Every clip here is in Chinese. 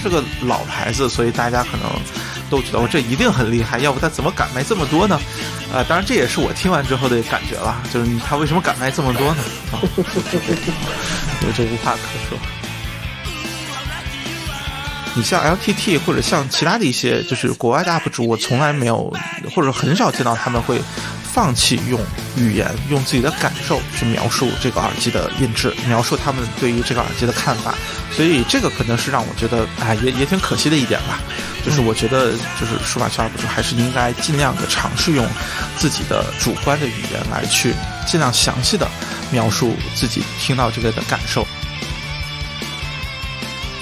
是个老牌子，所以大家可能都觉得我这一定很厉害，要不他怎么敢卖这么多呢？呃，当然这也是我听完之后的感觉了，就是他为什么敢卖这么多呢？我这无话可说。你像 LTT 或者像其他的一些就是国外的 UP 主，我从来没有或者很少见到他们会放弃用语言、用自己的感受去描述这个耳机的音质，描述他们对于这个耳机的看法。所以这个可能是让我觉得，哎，也也挺可惜的一点吧。就是我觉得，就是数码圈 UP 主还是应该尽量的尝试用自己的主观的语言来去尽量详细的描述自己听到这个的感受。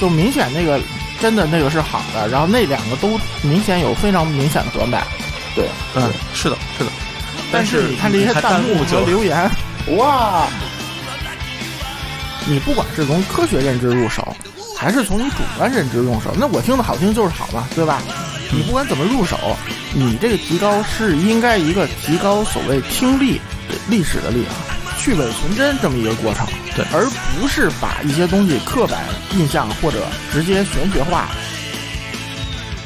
就明显那个。真的那个是好的，然后那两个都明显有非常明显的短板，对，嗯，是的，是的。但是你看这些弹幕和留言，哇！你不管是从科学认知入手，还是从你主观认知入手，那我听的好听就是好嘛，对吧？你不管怎么入手，你这个提高是应该一个提高所谓听力历史的力啊，去伪存真这么一个过程。对，而不是把一些东西刻板印象或者直接玄学化。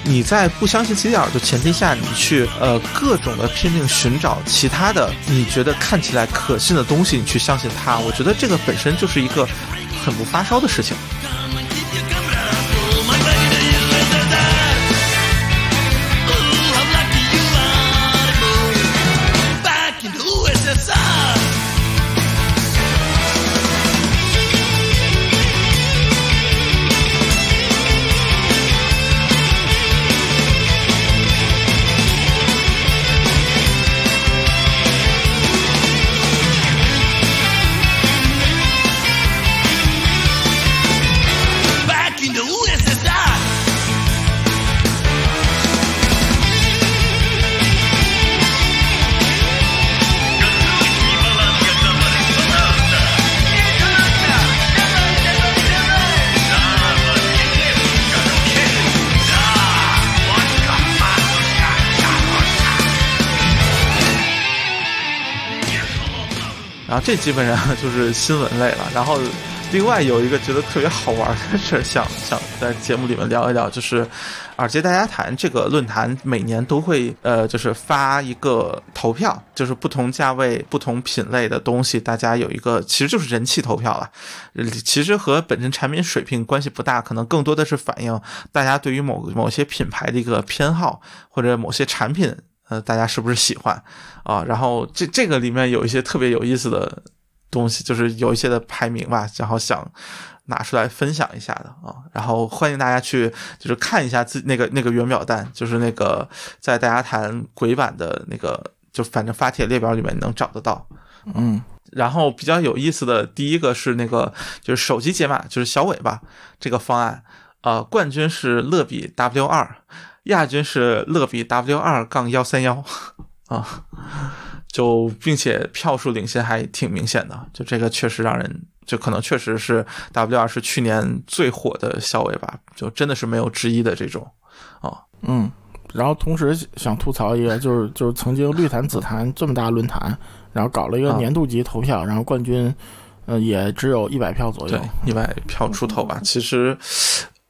你在不相信自己耳朵前提下，你去呃各种的拼命寻找其他的你觉得看起来可信的东西，你去相信它，我觉得这个本身就是一个很不发烧的事情。这基本上就是新闻类了。然后，另外有一个觉得特别好玩的事儿，想想在节目里面聊一聊，就是耳机大家谈这个论坛每年都会呃，就是发一个投票，就是不同价位、不同品类的东西，大家有一个其实就是人气投票了。其实和本身产品水平关系不大，可能更多的是反映大家对于某某些品牌的一个偏好，或者某些产品。呃，大家是不是喜欢啊？然后这这个里面有一些特别有意思的东西，就是有一些的排名吧，然后想拿出来分享一下的啊。然后欢迎大家去就是看一下自那个那个原表单，就是那个在大家谈鬼版的那个，就反正发帖列表里面能找得到。嗯，然后比较有意思的第一个是那个就是手机解码，就是小尾巴这个方案，呃，冠军是乐比 W 二。亚军是乐比 W 二杠幺三幺啊，就并且票数领先还挺明显的，就这个确实让人就可能确实是 W 二是去年最火的校尉吧，就真的是没有之一的这种啊，嗯，然后同时想吐槽一个，就是就是曾经绿坛紫坛这么大论坛，然后搞了一个年度级投票，然后冠军呃也只有一百票左右，一百票出头吧，其实。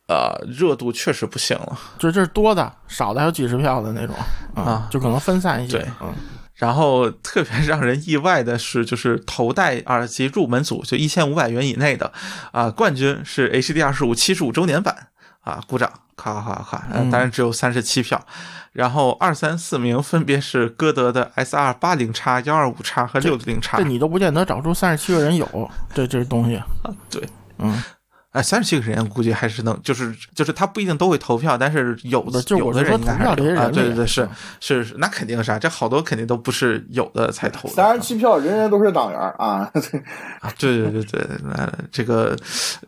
呃，热度确实不行了，就这是多的，少的还有几十票的那种啊，就可能分散一些。对，嗯。然后特别让人意外的是，就是头戴耳机入门组，就一千五百元以内的啊，冠军是 HD 二十五七十五周年版啊，鼓掌，咔咔咔咔，当然只有三十七票。然后二三四名分别是歌德的 SR 八零叉、幺二五叉和六零叉。这你都不见得找出三十七个人有这这东西啊，对，嗯。哎，三十七个人估计还是能，就是就是他不一定都会投票，但是有的就有我是说的人应该投票这些人还是啊，对对对，是嗯是是，那肯定是啊，这好多肯定都不是有的才投的。三十七票，人人都是党员啊！啊，对对对对，那这个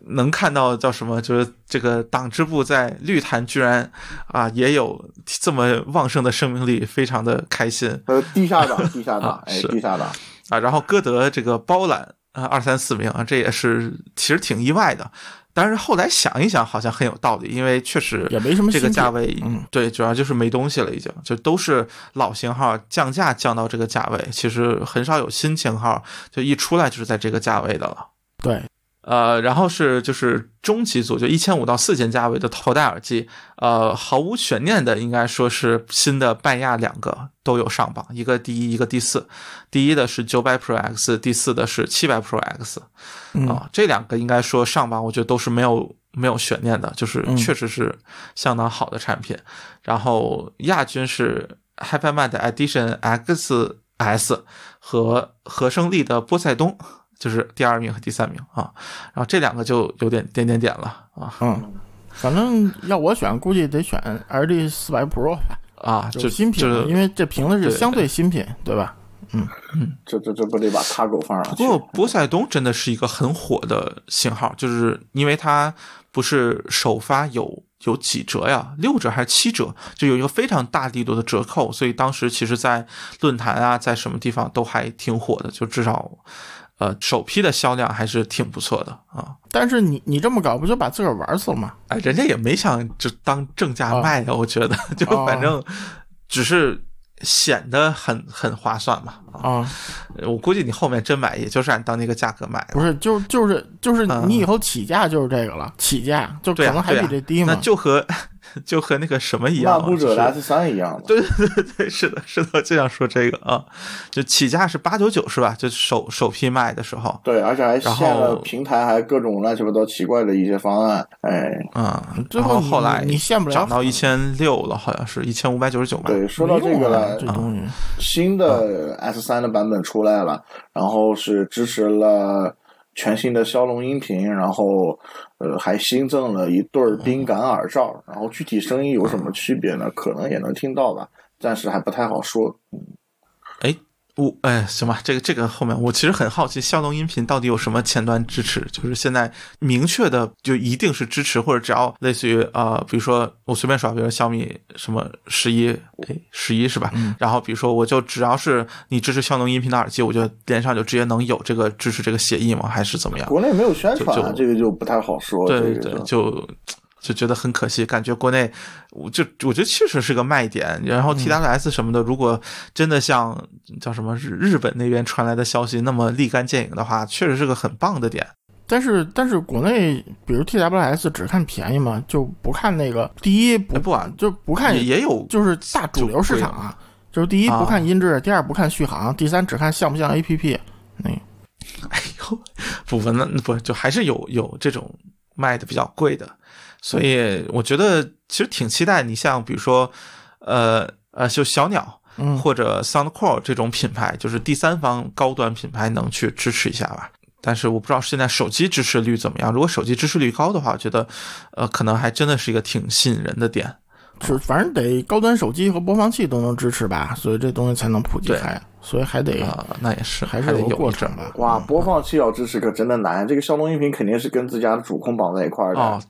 能看到叫什么？就是这个党支部在绿坛居然啊也有这么旺盛的生命力，非常的开心呃，地下党，地下党啊，哎，地下党，啊。然后歌德这个包揽啊二三四名啊，这也是其实挺意外的。但是后来想一想，好像很有道理，因为确实也没什么这个价位，嗯，对，主要就是没东西了，已经就都是老型号降价降到这个价位，其实很少有新型号就一出来就是在这个价位的了。对，呃，然后是就是中级组，就一千五到四千价位的头戴耳机，呃，毫无悬念的应该说是新的拜亚两个都有上榜，一个第一，一个第四。第一的是九百 Pro X，第四的是七百 Pro X 嗯啊，这两个应该说上榜，我觉得都是没有没有悬念的，就是嗯确实是相当好的产品。然后亚军是 HyperMat Edition XS 和和胜利的波塞冬。就是第二名和第三名啊，然后这两个就有点点点点了啊嗯，反正要我选，估计得选 LG 四百 Pro 吧，啊，就就是新品，就是因为这屏的是相对新品，对吧？嗯嗯这这这不得把他狗放上去？不过波塞冬真的是一个很火的型号，就是因为它不是首发有有几折呀，六折还是七折，就有一个非常大力度的折扣，所以当时其实在论坛啊，在什么地方都还挺火的，就至少呃首批的销量还是挺不错的啊。但是你你这么搞，不就把自个儿玩死了吗？哎，人家也没想就当正价卖呀，我觉得就哦反正只是显得很很划算嘛。啊，我估计你后面真买，也就是按当那个价格买的。不是，就就是就是嗯你以后起价就是这个了，起价就可能还比这低嘛。那就和就和那个什么一样啊，漫步者 S 三一样的，对对对对，是的，是的，我就想说这个啊，就起价是八九九是吧？就首首批卖的时候，对，而且还然限了平台，还各种乱七八糟奇怪的一些方案，哎，嗯，最后后后来你你限不了涨到一千六了，好像是一千五百九十九吧？对，说到这个了，这东西新的 S 三的版本出来了，然后是支持了全新的骁龙音频，然后呃还新增了一对儿冰感耳罩，然后具体声音有什么区别呢？可能也能听到吧，暂时还不太好说。嗯，我哎，行吧，这个这个后面我其实很好奇，骁龙音频到底有什么前端支持？就是现在明确的就一定是支持，或者只要类似于呃，比如说我随便耍，比如说小米什么十一，哎，十一是吧？然后比如说我就只要是你支持骁龙音频的耳机，我就连上就直接能有这个支持这个协议吗？还是怎么样？国内没有宣传啊，这个就不太好说。对对，这个就就就觉得很可惜，感觉国内，我就我觉得确实是个卖点。然后 TWS 什么的，如果真的像叫什么日日本那边传来的消息那么立竿见影的话，确实是个很棒的点。但是但是国内比如 TWS 只看便宜嘛，就不看那个第一不哎不啊就不看也也有就是大主流市场啊，就是第一啊不看音质，第二不看续航，第三只看像不像 APP。那 哎呦，不不，那不就还是有有这种卖的比较贵的，所以我觉得其实挺期待你像比如说，呃呃，就小鸟。嗯或者 SoundCore 这种品牌，就是第三方高端品牌能去支持一下吧。但是我不知道现在手机支持率怎么样。如果手机支持率高的话，我觉得，呃，可能还真的是一个挺吸引人的点。是反正得高端手机和播放器都能支持吧，所以这东西才能普及开，所以还得啊、那也是，还是得是有个过程吧。哇，播放器要支持可真的难。这个骁龙音频肯定是跟自家的主控绑在一块儿的。哦。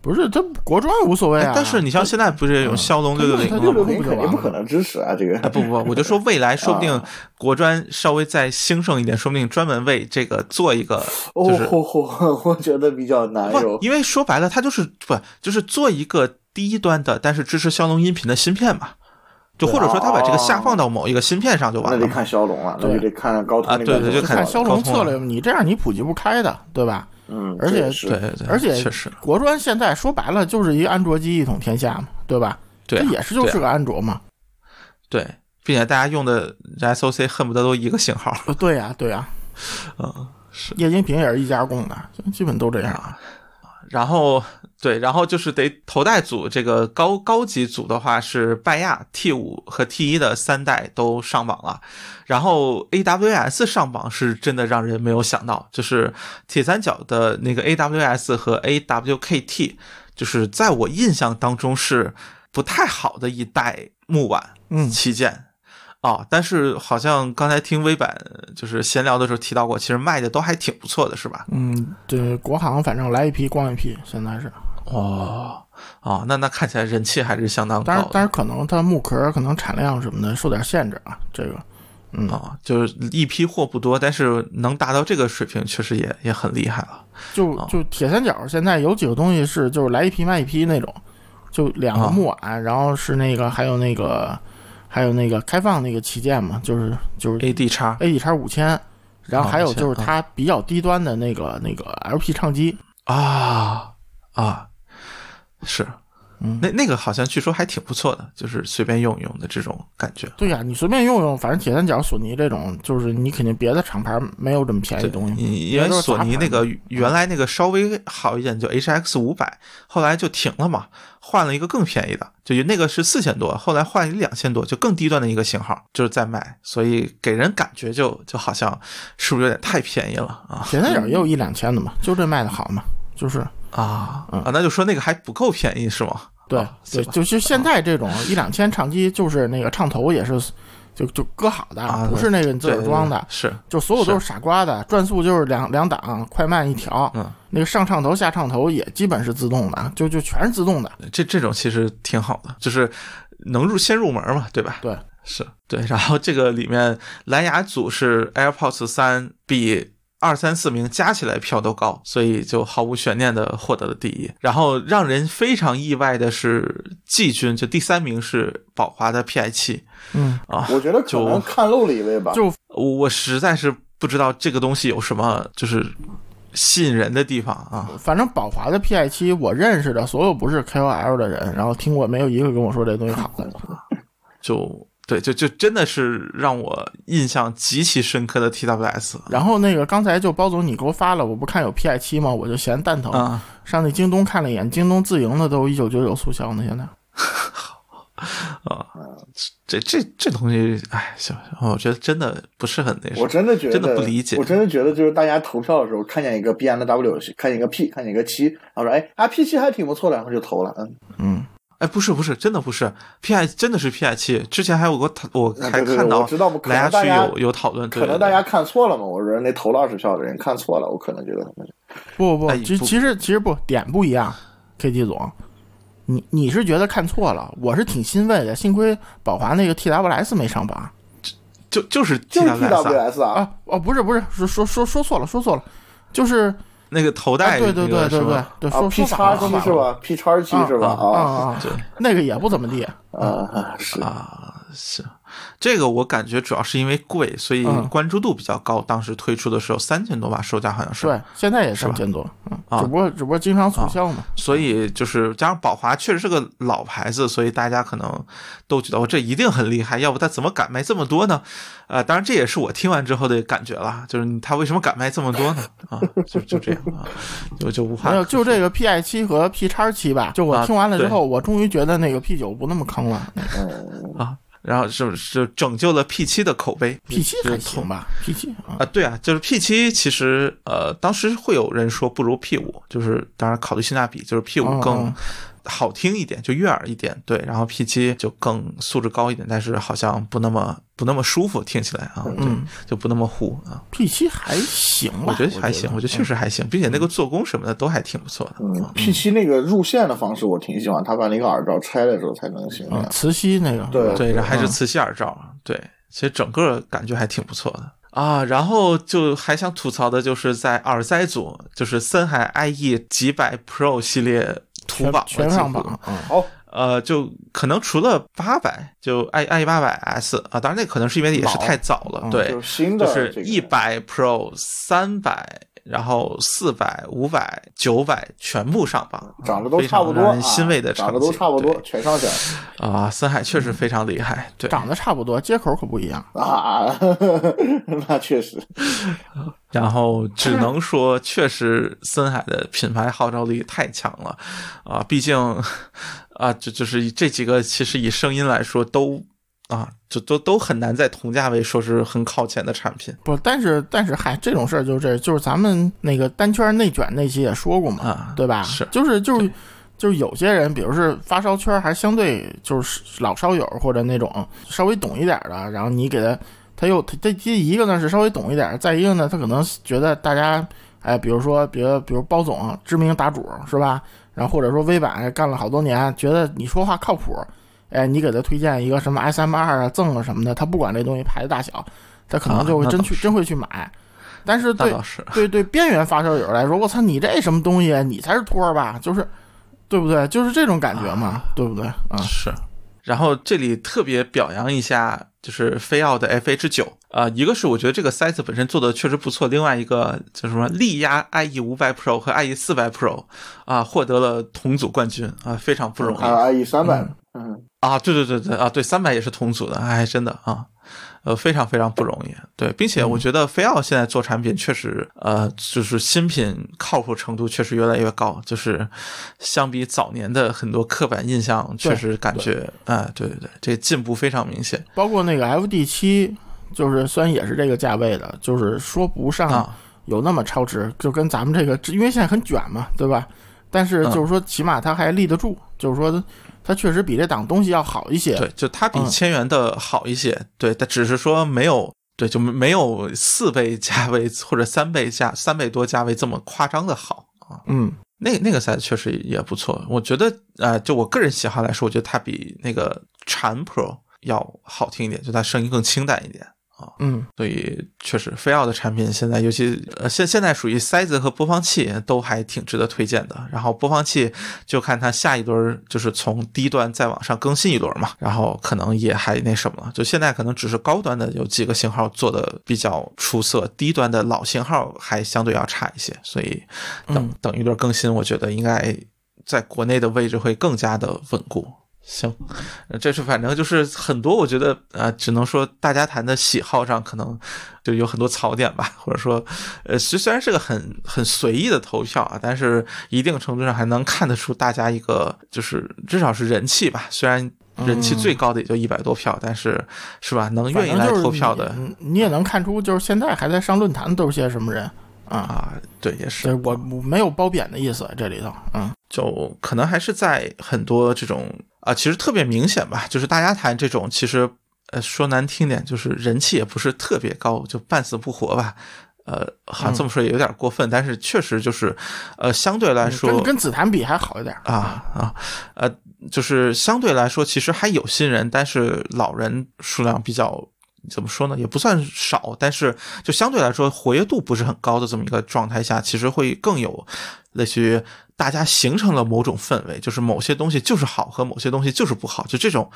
不是这国专无所谓啊，哎但是你像现在不是有骁龙六六零它六？六零肯定不可能支持啊，这个。啊不不，不，我就说未来 说不定啊国专稍微再兴盛一点，说不定专门为这个做一个，就是、哦吼吼，我觉得比较难不，。因为说白了，它就是不就是做一个低端的，但是支持骁龙音频的芯片嘛，就或者说他把这个下放到某一个芯片上就完了嘛。那得看骁龙了，那就得看高通啊对对就看看骁龙策略，你这样你普及不开的，对吧？嗯，而且对对对，而且确实国专现在说白了就是一个安卓机一统天下嘛，对吧？对啊、这也是就是个安卓嘛。对，并且大家用的 SOC 恨不得都一个型号。呃对呀、对呀、嗯，是液晶屏也是一家供的，基本都这样。然后对，然后就是得头戴组这个高高级组的话是拜亚 T 五和 T 一的三代都上榜了，然后 AWS 上榜是真的让人没有想到，就是铁三角的那个 AWS 和 AWKT，就是在我印象当中是不太好的一代木碗嗯旗舰。啊、但是好像刚才听微版就是闲聊的时候提到过，其实卖的都还挺不错的，是吧？嗯，对，国行反正来一批光一批，现在是。哦，哦，那那看起来人气还是相当高但是但是可能它木壳可能产量什么的受点限制啊，这个。嗯，啊、就是一批货不多，但是能达到这个水平，确实也也很厉害了。哦就就铁三角现在有几个东西是就是来一批卖一批那种，就两个啊木碗，然后是那个还有那个还有那个开放那个旗舰嘛，就是就是 A D 叉 A D 叉五千，然后啊还有就是它比较低端的那个那个 L P 唱机，啊啊，是，嗯那那个好像据说还挺不错的，就是随便用用的这种感觉。对呀、你随便用用，反正铁三角、索尼这种，就是你肯定别的厂牌没有这么便宜的东西。因因为索尼那个原来那个稍微好一点，就 H X 五百，后来就停了嘛，换了一个更便宜的，就那个是四千多，后来换一两千多，就更低端的一个型号，就是在卖，所以给人感觉就就好像是不是有点太便宜了啊铁三角也有一两千的嘛，就这卖的好嘛，就是啊嗯啊！那就说那个还不够便宜是吗？对、啊对，就就现在这种一两千唱机，就是那个唱头也是就就搁好的，啊不是那个你自个儿装的，是就所有都是傻瓜的，转速就是两两档，快慢一调。嗯，那个上唱头下唱头也基本是自动的，就就全是自动的。这这种其实挺好的，就是能入先入门嘛，对吧？对，是对。然后这个里面蓝牙组是 AirPods 三比二三四名加起来票都高，所以就毫无悬念的获得了第一。然后让人非常意外的是，季军就第三名是宝华的 PI 七嗯，啊，我觉得可能看漏了一位吧。就我实在是不知道这个东西有什么就是吸引人的地方啊。反正宝华的 PI 七，我认识的所有不是 KOL 的人，然后听过没有一个跟我说这东西好的。就对，就就真的是让我印象极其深刻的 TWS 然后那个刚才就包总你给我发了，我不看有 PI 七吗？我就嫌蛋疼，啊上那京东看了一眼，京东自营的都一九九九促销呢，现在。啊，这这这东西，哎，行，行我觉得真的不是很那什么。我真的觉得真的不理解我真的觉得就是大家投票的时候，看见一个 B M W，看见一个 P，看见一个七，然后说哎啊 P 七还挺不错的，然后就投了。嗯，嗯，哎，不是不是，真的不是 PI，真的是 PI 七。之前还有个讨，我还看到我知道可能蓝牙区大家有有讨论，可能大家看错了嘛，我说那投了二十票的人看错了，我可能觉得他们不不不，其其实其实不点不一样，KT 总，你你是觉得看错了，我是挺欣慰的，幸亏宝华那个 TWS 没上榜就就是就是 TWS 啊。TWS 啊，啊，哦不是不是，说说说说错了说错了，就是那个头啊戴对对那个对对对是吧对，啊说 P 叉了说反了七是吧？P 叉七是吧？啊啊啊啊，对那个也不怎么地，啊是啊，是这个我感觉主要是因为贵，所以嗯关注度比较高。当时推出的时候三千多吧，售价好像是。对，现在也是三千多，嗯，啊只不过只不过经常促销嘛，所以就是加上宝华确实是个老牌子，所以大家可能都觉得我这一定很厉害，要不他怎么敢卖这么多呢？呃，当然这也是我听完之后的感觉了，就是他为什么敢卖这么多呢？啊，就就这样啊，就就无话没有，就这个 PI 七和 P 叉七吧，就我啊听完了之后，我终于觉得那个 P 九不那么坑了嗯啊，然后是是拯救了 P 七的口碑，P 七还是行吧，P 七啊，啊，对啊，就是 P 七，其实呃，当时会有人说不如 P 五，就是当然考虑性价比，就是 P 五嗯更嗯好听一点，就悦耳一点，对，然后 P 七就更素质高一点，但是好像不那么不那么舒服，听起来啊，对，嗯就不那么糊啊。P 七还行吧，我觉得还行，我觉得确嗯实还行，并且那个做工什么的都还挺不错的。嗯，P 七那个入线的方式我挺喜欢，他把那个耳罩拆了之后才能行。嗯，磁吸那个，对对，然后还是嗯磁吸耳罩，对，其实整个感觉还挺不错的啊。然后就还想吐槽的就是在耳塞组，就是森海 IE 几百 Pro 系列土全榜了全几乎上榜，嗯，好，呃，就可能除了八百，就 i i 八百 S 啊，当然那可能是因为也是太早了，嗯对就，是一百 Pro、三百然后四百、五百、九百全部上榜，涨得都非常差不多，让人欣慰的啊成绩，涨得都差不多，全上去了啊！森海确实非常厉害，对，长得差不多，接口可不一样。啊，那确实，然后只能说，确实森海的品牌号召力太强了啊！毕竟啊，就就是这几个，其实以声音来说都啊，就都都很难在同价位说是很靠前的产品不，但是但是嗨，这种事儿就是这，就是咱们那个单圈内卷那期也说过嘛，啊，对吧？是就是就是就是有些人，比如是发烧圈还相对就是老烧友或者那种稍微懂一点的，然后你给他，他又他这这一个呢是稍微懂一点，再一个呢他可能觉得大家哎，比如说比如比如包总知名打主是吧？然后或者说微版干了好多年，觉得你说话靠谱，哎，你给他推荐一个什么 S M 二啊赠啊什么的，他不管这东西牌子大小，他可能就会真去、真会去买。但是对是对对，边缘发烧友来说，我操，你这什么东西啊？你才是托儿吧？就是，对不对？就是这种感觉嘛，对不对？啊，是。然后这里特别表扬一下，就是飞奥的 FH 九啊，一个是我觉得这个塞子本身做的确实不错，另外一个就是什么力压 IE 五百 Pro 和 IE 四百 Pro 啊，获得了同组冠军啊，非常不容易还有 IE 三百，嗯，啊！对对对对啊，对三百也是同组的，哎，真的啊，呃，非常非常不容易。对，并且我觉得飞奥现在做产品确实，呃，就是新品靠谱程度确实越来越高，就是相比早年的很多刻板印象，确实感觉，哎，对对对，这进步非常明显包括那个 FD 七，就是虽然也是这个价位的，就是说不上啊。有那么超值，就跟咱们这个，因为现在很卷嘛，对吧？但是就是说，起码它还立得住，就是说它确实比这档东西要好一些。对，就它比嗯千元的好一些，对，它只是说没有。对，就没有四倍价位或者三倍价、三倍多价位这么夸张的好啊。嗯，那那个塞子确实也不错，我觉得呃，就我个人喜好来说，我觉得它比那个禅 Pro 要好听一点，就它声音更清淡一点啊。嗯，所以确实飞奥的产品现在，尤其呃现现在属于塞子和播放器都还挺值得推荐的。然后播放器就看它下一轮就是从低端再往上更新一轮嘛，然后可能也还那什么了。就现在可能只是高端的有几个型号做的比较出色，低端的老型号还相对要差一些。所以等嗯等一轮更新，我觉得应该在国内的位置会更加的稳固。行，呃这是反正就是很多，我觉得呃，只能说大家谈的喜好上可能就有很多槽点吧，或者说，呃，虽虽然是个很很随意的投票啊，但是一定程度上还能看得出大家一个就是至少是人气吧，虽然人气最高的也就一百多票，但是是吧，能愿意来投票的你，你也能看出，就是现在还在上论坛都是些什么人啊？啊，对，也是，我我没有褒贬的意思，这里头，嗯。就可能还是在很多这种啊，其实特别明显吧，就是大家谈这种，其实呃说难听点，就是人气也不是特别高，就半死不活吧。呃，好像这么说也有点过分，但是确实就是，呃，相对来说跟跟紫檀比还好一点啊啊，呃，就是相对来说，其实还有新人，但是老人数量比较怎么说呢，也不算少，但是就相对来说活跃度不是很高的这么一个状态下，其实会更有类似于大家形成了某种氛围，就是某些东西就是好和某些东西就是不好，就这种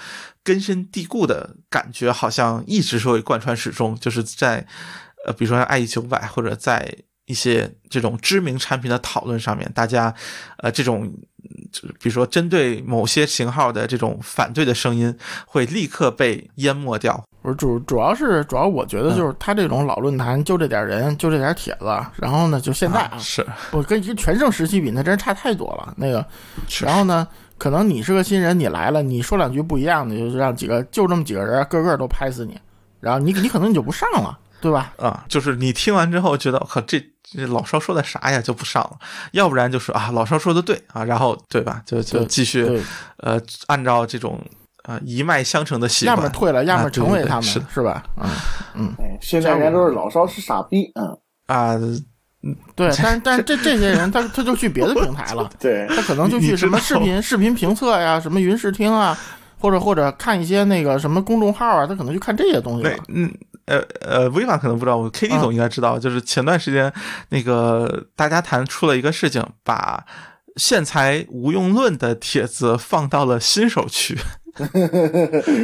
根深蒂固的感觉，好像一直是会贯穿始终，就是在呃，比如说爱意九百或者在一些这种知名产品的讨论上面，大家呃这种比如说针对某些型号的这种反对的声音，会立刻被淹没掉。不是主主要是主要我觉嗯得就是他这种老论坛就这点人就这点帖子，然后呢就现在啊，啊是我跟跟全盛时期比，那真是差太多了。那个，然后呢，可能你是个新人，你来了，你说两句不一样的，就让几个就这么几个人，个个都拍死你，然后你你可能你就不上了，对吧？啊，就是你听完之后觉得我靠，这这老少说的啥呀，就不上了；要不然就是啊，老少说的对啊，然后对吧，就就继续，呃，按照这种呃一脉相承的习惯要么。退了，要么成为他们，对是的是吧？嗯。嗯，哎，现在人都是老少是傻逼，嗯，啊，对，但是但是这这些人他他就去别的平台了，对，他可能就去什么视频视频评测呀，什么云视听啊，或者或者看一些那个什么公众号啊，他可能就看这些东西了。嗯呃呃，微凡可能不知道，我 K D 嗯总应该知道，就是前段时间那个大家谈出了一个事情，把线材无用论的帖子放到了新手区。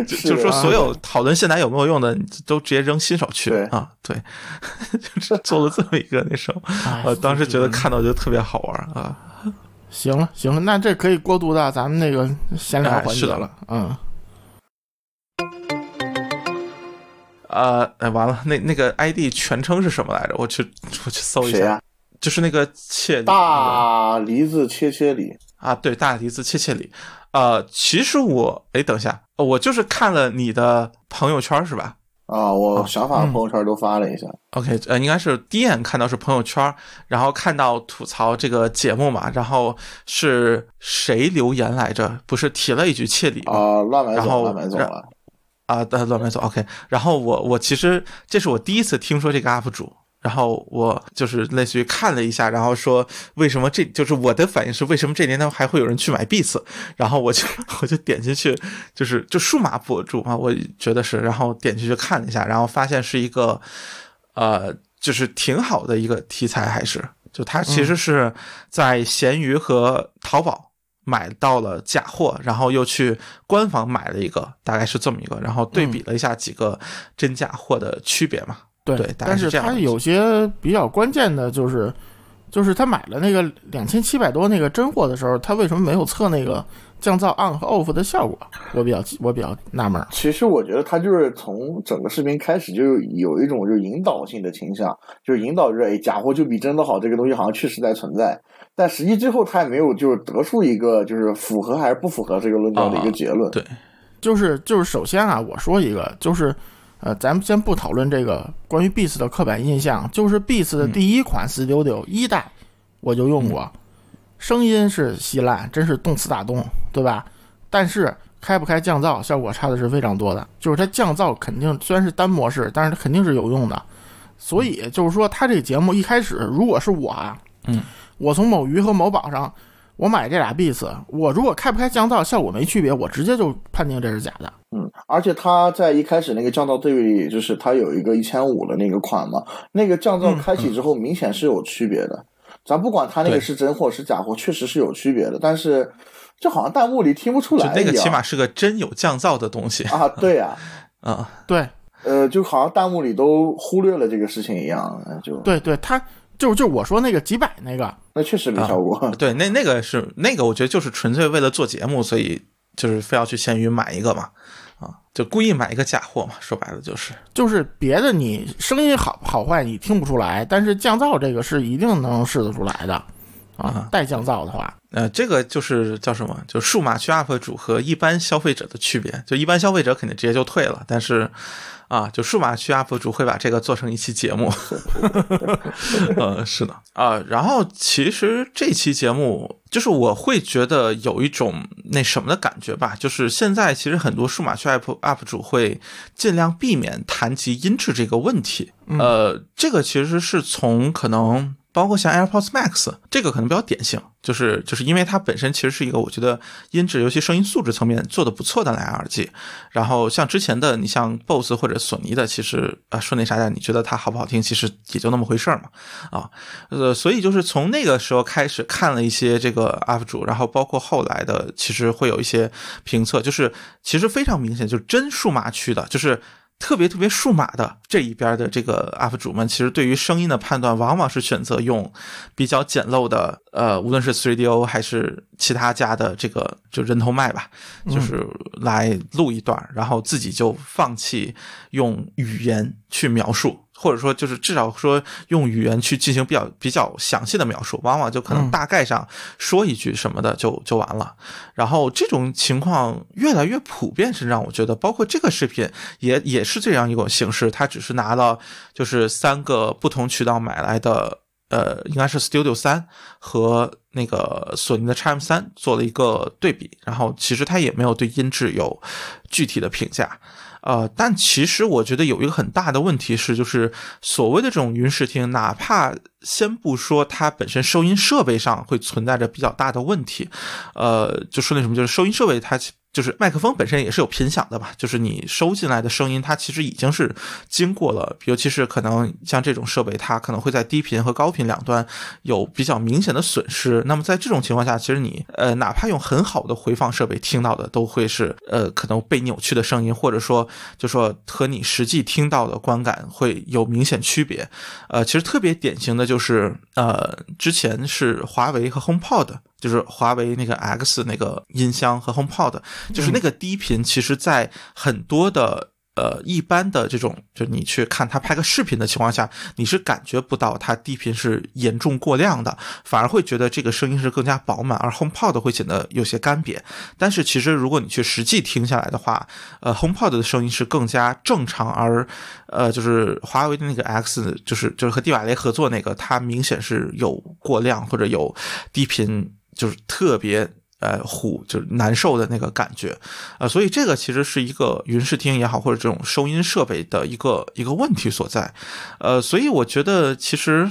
就就是说所有讨论现在有没有用的，都直接扔新手去啊，对，就是做了这么一个那什么，哎我当时觉得看到就特别好玩啊。行了行了，那这可以过渡到咱们那个闲聊环节了。嗯，呃，哎，完了，那那个 ID 全称是什么来着？我去我去搜一下，谁呀、就是那个切里大梨子切切里，啊，对，大梨子切切里。呃，其实我，哎，等一下，我就是看了你的朋友圈是吧啊，我想法嗯朋友圈都发了一下。？OK，呃，应该是第一眼看到是朋友圈，然后看到吐槽这个节目嘛，然后是谁留言来着？不是提了一句切里吗？啊，乱买走，然后乱买走了。啊，的乱没错，OK。然后我我其实这是我第一次听说这个 UP 主，然后我就是类似于看了一下，然后说为什么这就是我的反应是为什么这年头还会有人去买 Beats，然后我就我就点进去，就是就数码博主嘛，我觉得是，然后点进去看了一下，然后发现是一个呃，就是挺好的一个题材，还是就它其实是在闲鱼和淘宝。买到了假货，然后又去官方买了一个，大概是这么一个，然后对比了一下几个真假货的区别嘛。对，对但是是这样的他有些比较关键的就是，就是他买了那个两千七百多那个真货的时候，他为什么没有测那个降噪 on 和 off 的效果？我比较我比较纳闷儿。其实我觉得他就是从整个视频开始就有一种就是引导性的倾向，就是引导就是哎假货就比真的好，这个东西好像确实在存在，但实际最后他也没有就是得出一个就是符合还是不符合这个论调的一个结论。对，就是就是首先啊，我说一个，就是呃，咱们先不讨论这个关于 Beats 的刻板印象，就是 Beats 的第一款 Studio 一代我就用过，声音是稀烂，真是动次打动，对吧？但是开不开降噪效果差的是非常多的，就是它降噪肯定虽然是单模式，但是它肯定是有用的。所以就是说，它这个节目一开始，如果是我啊，嗯，我从某鱼和某宝上我买这俩 Beats，我如果开不开降噪效果没区别，我直接就判定这是假的。嗯，而且它在一开始那个降噪对比，就是它有一个一千五的那个款嘛，那个降噪开启之后明显是有区别的。咱不管它那个是真货是假货，确实是有区别的，但是就好像弹幕里听不出来一样。那个起码是个真有降噪的东西啊，对呀、啊。对，呃，就好像弹幕里都忽略了这个事情一样，呃就对对，他就就我说那个几百那个，那确实没效果。对，那那个是那个，我觉得就是纯粹为了做节目，所以就是非要去闲鱼买一个嘛，啊，就故意买一个假货嘛，说白了就是。就是别的你声音好好坏你听不出来，但是降噪这个是一定能试得出来的啊，带降噪的话，呃，这个就是叫什么？就数码区 UP 主和一般消费者的区别。就一般消费者肯定直接就退了，但是啊，就数码区 UP 主会把这个做成一期节目。呃，是的啊。然后其实这期节目，就是我会觉得有一种那什么的感觉吧，就是现在其实很多数码区 UP UP 主会尽量避免谈及音质这个问题。呃，这个其实是从可能。包括像 AirPods Max 这个可能比较典型，就是就是因为它本身其实是一个我觉得音质，尤其声音素质层面做的不错的蓝牙耳机。然后像之前的你像 BOSS 或者索尼的，其实啊说那啥的，你觉得它好不好听，其实也就那么回事儿嘛，啊，呃，所以就是从那个时候开始看了一些这个 UP 主，然后包括后来的，其实会有一些评测，就是其实非常明显，就是真数码区的，就是。特别特别数码的这一边的这个 UP 主们，其实对于声音的判断，往往是选择用比较简陋的，呃，无论是 3DO 还是其他家的这个就人头麦吧，就是来录一段，然后自己就放弃用语言去描述。或者说，就是至少说用语言去进行比较比较详细的描述，往往就可能大概上说一句什么的就就完了。然后这种情况越来越普遍，是让我觉得，包括这个视频也也是这样一种形式，它只是拿了就是三个不同渠道买来的，呃，应该是 Studio 三和那个索尼的 XM 三做了一个对比，然后其实它也没有对音质有具体的评价。呃，但其实我觉得有一个很大的问题是，就是所谓的这种云视听，哪怕先不说它本身收音设备上会存在着比较大的问题，呃，就说那什么，就是收音设备它就是麦克风本身也是有频响的吧，就是你收进来的声音，它其实已经是经过了，尤其是可能像这种设备，它可能会在低频和高频两端有比较明显的损失。那么在这种情况下，其实你呃，哪怕用很好的回放设备听到的，都会是呃可能被扭曲的声音，或者说就说和你实际听到的观感会有明显区别。呃，其实特别典型的就是呃，之前是华为和 HomePod。就是华为那个 X 那个音箱和 HomePod，就是那个低频，其实在很多的呃一般的这种，就你去看它拍个视频的情况下，你是感觉不到它低频是严重过量的，反而会觉得这个声音是更加饱满，而 HomePod 会显得有些干瘪。但是其实如果你去实际听下来的话，呃，HomePod 的声音是更加正常，而呃，就是华为的那个 X，就是就是和蒂瓦雷合作那个，它明显是有过量或者有低频。就是特别呃虎，就是难受的那个感觉，呃，所以这个其实是一个云视听也好，或者这种收音设备的一个一个问题所在，呃，所以我觉得其实。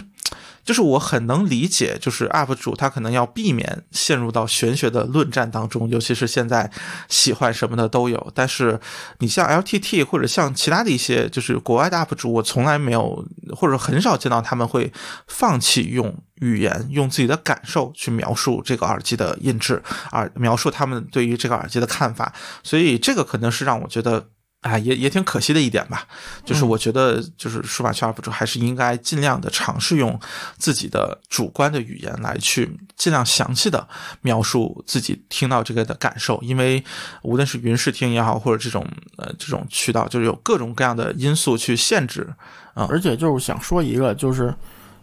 就是我很能理解，就是 UP 主他可能要避免陷入到玄学的论战当中，尤其是现在喜欢什么的都有。但是你像 LTT 或者像其他的一些就是国外的 UP 主，我从来没有或者很少见到他们会放弃用语言、用自己的感受去描述这个耳机的音质，啊，描述他们对于这个耳机的看法。所以这个可能是让我觉得。啊，也也挺可惜的一点吧，就是我觉得，就是数码圈 UP 主还是应该尽量的尝试用自己的主观的语言来去尽量详细的描述自己听到这个的感受，因为无论是云视听也好，或者这种呃这种渠道，就是有各种各样的因素去限制啊。而且就是想说一个，就是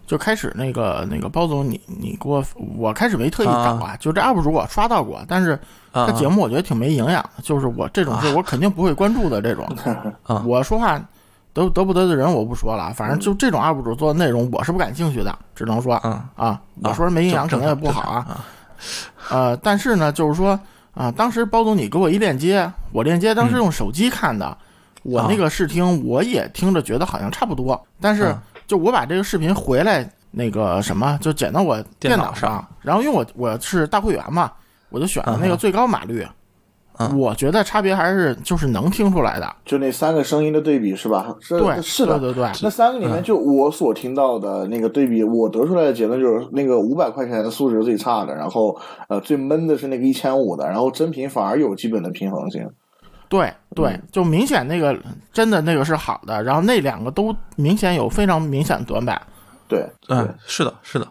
就开始那个那个包总，你你给我，我开始没特意找啊，就这 UP 主我刷到过，但是。这节目我觉得挺没营养的，就是我这种事我肯定不会关注的这种。我说话得得不得罪人我不说了，反正就这种 UP 主做的内容我是不感兴趣的，只能说啊，我说没营养可能也不好啊。呃，但是呢，就是说啊，当时包总你给我一链接，我链接当时用手机看的，我那个试听我也听着觉得好像差不多，但是就我把这个视频回来那个什么就剪到我电脑上，然后因为我我是大会员嘛。我就选了那个最高码率，我觉得差别还是就是能听出来的，就那三个声音的对比是吧？对，是的，对对对。那三个里面，就我所听到的那个对比，我得出来的结论就是那个五百块钱的素质最差的，然后呃最闷的是那个一千五的，然后真品反而有基本的平衡性。对对，就明显那个真的那个是好的，然后那两个都明显有非常明显的短板。对，嗯，是的，是的。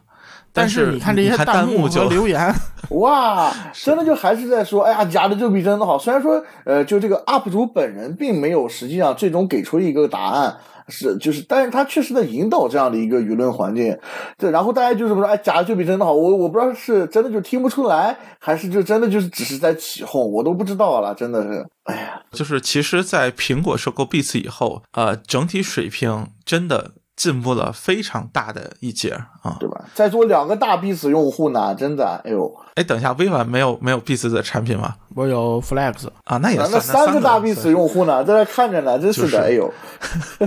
但是你看这些弹幕和留言，哇，真的就还是在说，哎呀，假的就比真的好。虽然说，呃，就这个 UP 主本人并没有实际上最终给出一个答案，是就是，但是他确实在引导这样的一个舆论环境。对，然后大家就是说，哎，假的就比真的好。我我不知道是真的就听不出来，还是就真的就是只是在起哄，我都不知道了，真的是，哎呀，就是其实，在苹果收购 Beats 以后，呃，整体水平真的。进步了非常大的一截啊，对吧？在座两个大 B 死用户呢，真的，哎呦，哎，等一下，微软没有没有 B 死的产品吗？我有 Flex 啊，那也算。那三个大 B 死用户呢，在那看着呢，真是的，哎呦，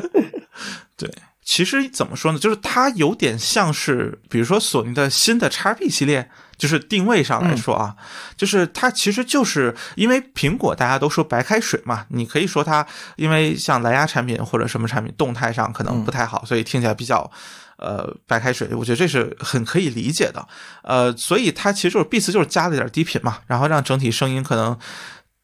对。其实怎么说呢？就是它有点像是，比如说索尼的新的 XP 系列，就是定位上来说啊，就是它其实就是因为苹果大家都说白开水嘛，你可以说它因为像蓝牙产品或者什么产品动态上可能不太好，所以听起来比较呃白开水。我觉得这是很可以理解的。呃，所以它其实就是 B 四就是加了点低频嘛，然后让整体声音可能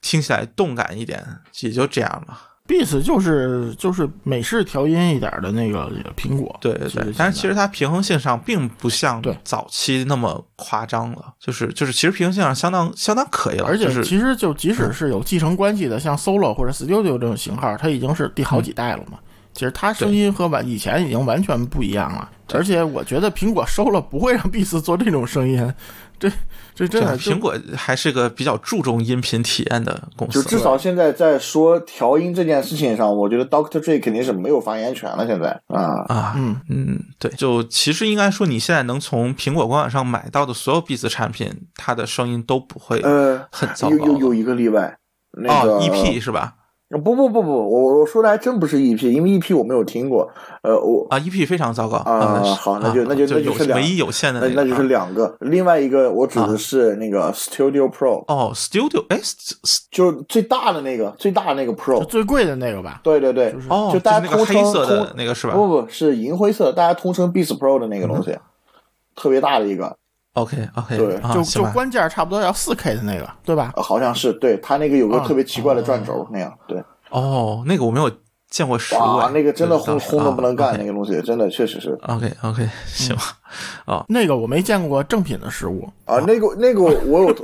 听起来动感一点，也就这样了。Beats 就是就是美式调音一点的那个苹果，对对对，但是其实它平衡性上并不像早期那么夸张了，就是就是其实平衡性上相当相当可以了，而且其实就即使是有继承关系的，像 Solo 或者 Studio 这种型号，它已经是第好几代了嘛，其实它声音和完以前已经完全不一样了，而且我觉得苹果收了不会让 Beats 做这种声音。这这真的，苹果还是个比较注重音频体验的公司。就至少现在在说调音这件事情上，我觉得 Doctor Dre 肯定是没有发言权了。现在啊啊嗯嗯，对，就其实应该说，你现在能从苹果官网上买到的所有 Beats 产品，它的声音都不会呃很糟糕。有有有一个例外，那个 EP 是吧？不不不不，我我说的还真不是 EP，因为 EP 我没有听过。呃，我啊，EP 非常糟糕啊好那就啊那就那就是两唯一有限的个那那就是啊两个，另外一个我指的是那个 Studio Pro，、哦，Studio 哎就最大的那个最大的那个 Pro。最贵的那个吧。对对对，哦，就大家通称的通那个是吧不不不是银灰色，大家通称 Beats Pro 的那个东嗯西，特别大的一个，？OK OK，对啊，就就关键差不多要四 K 的那个，对吧？呃好像是对它那个有个啊特别奇怪的转轴那样，对，哦，那个我没有见过实物哇，哎，那个真的轰轰的不能干，啊那个东西真的确实是。OK OK，行吧，嗯那个我没见过正品的实物，啊，那个那个我有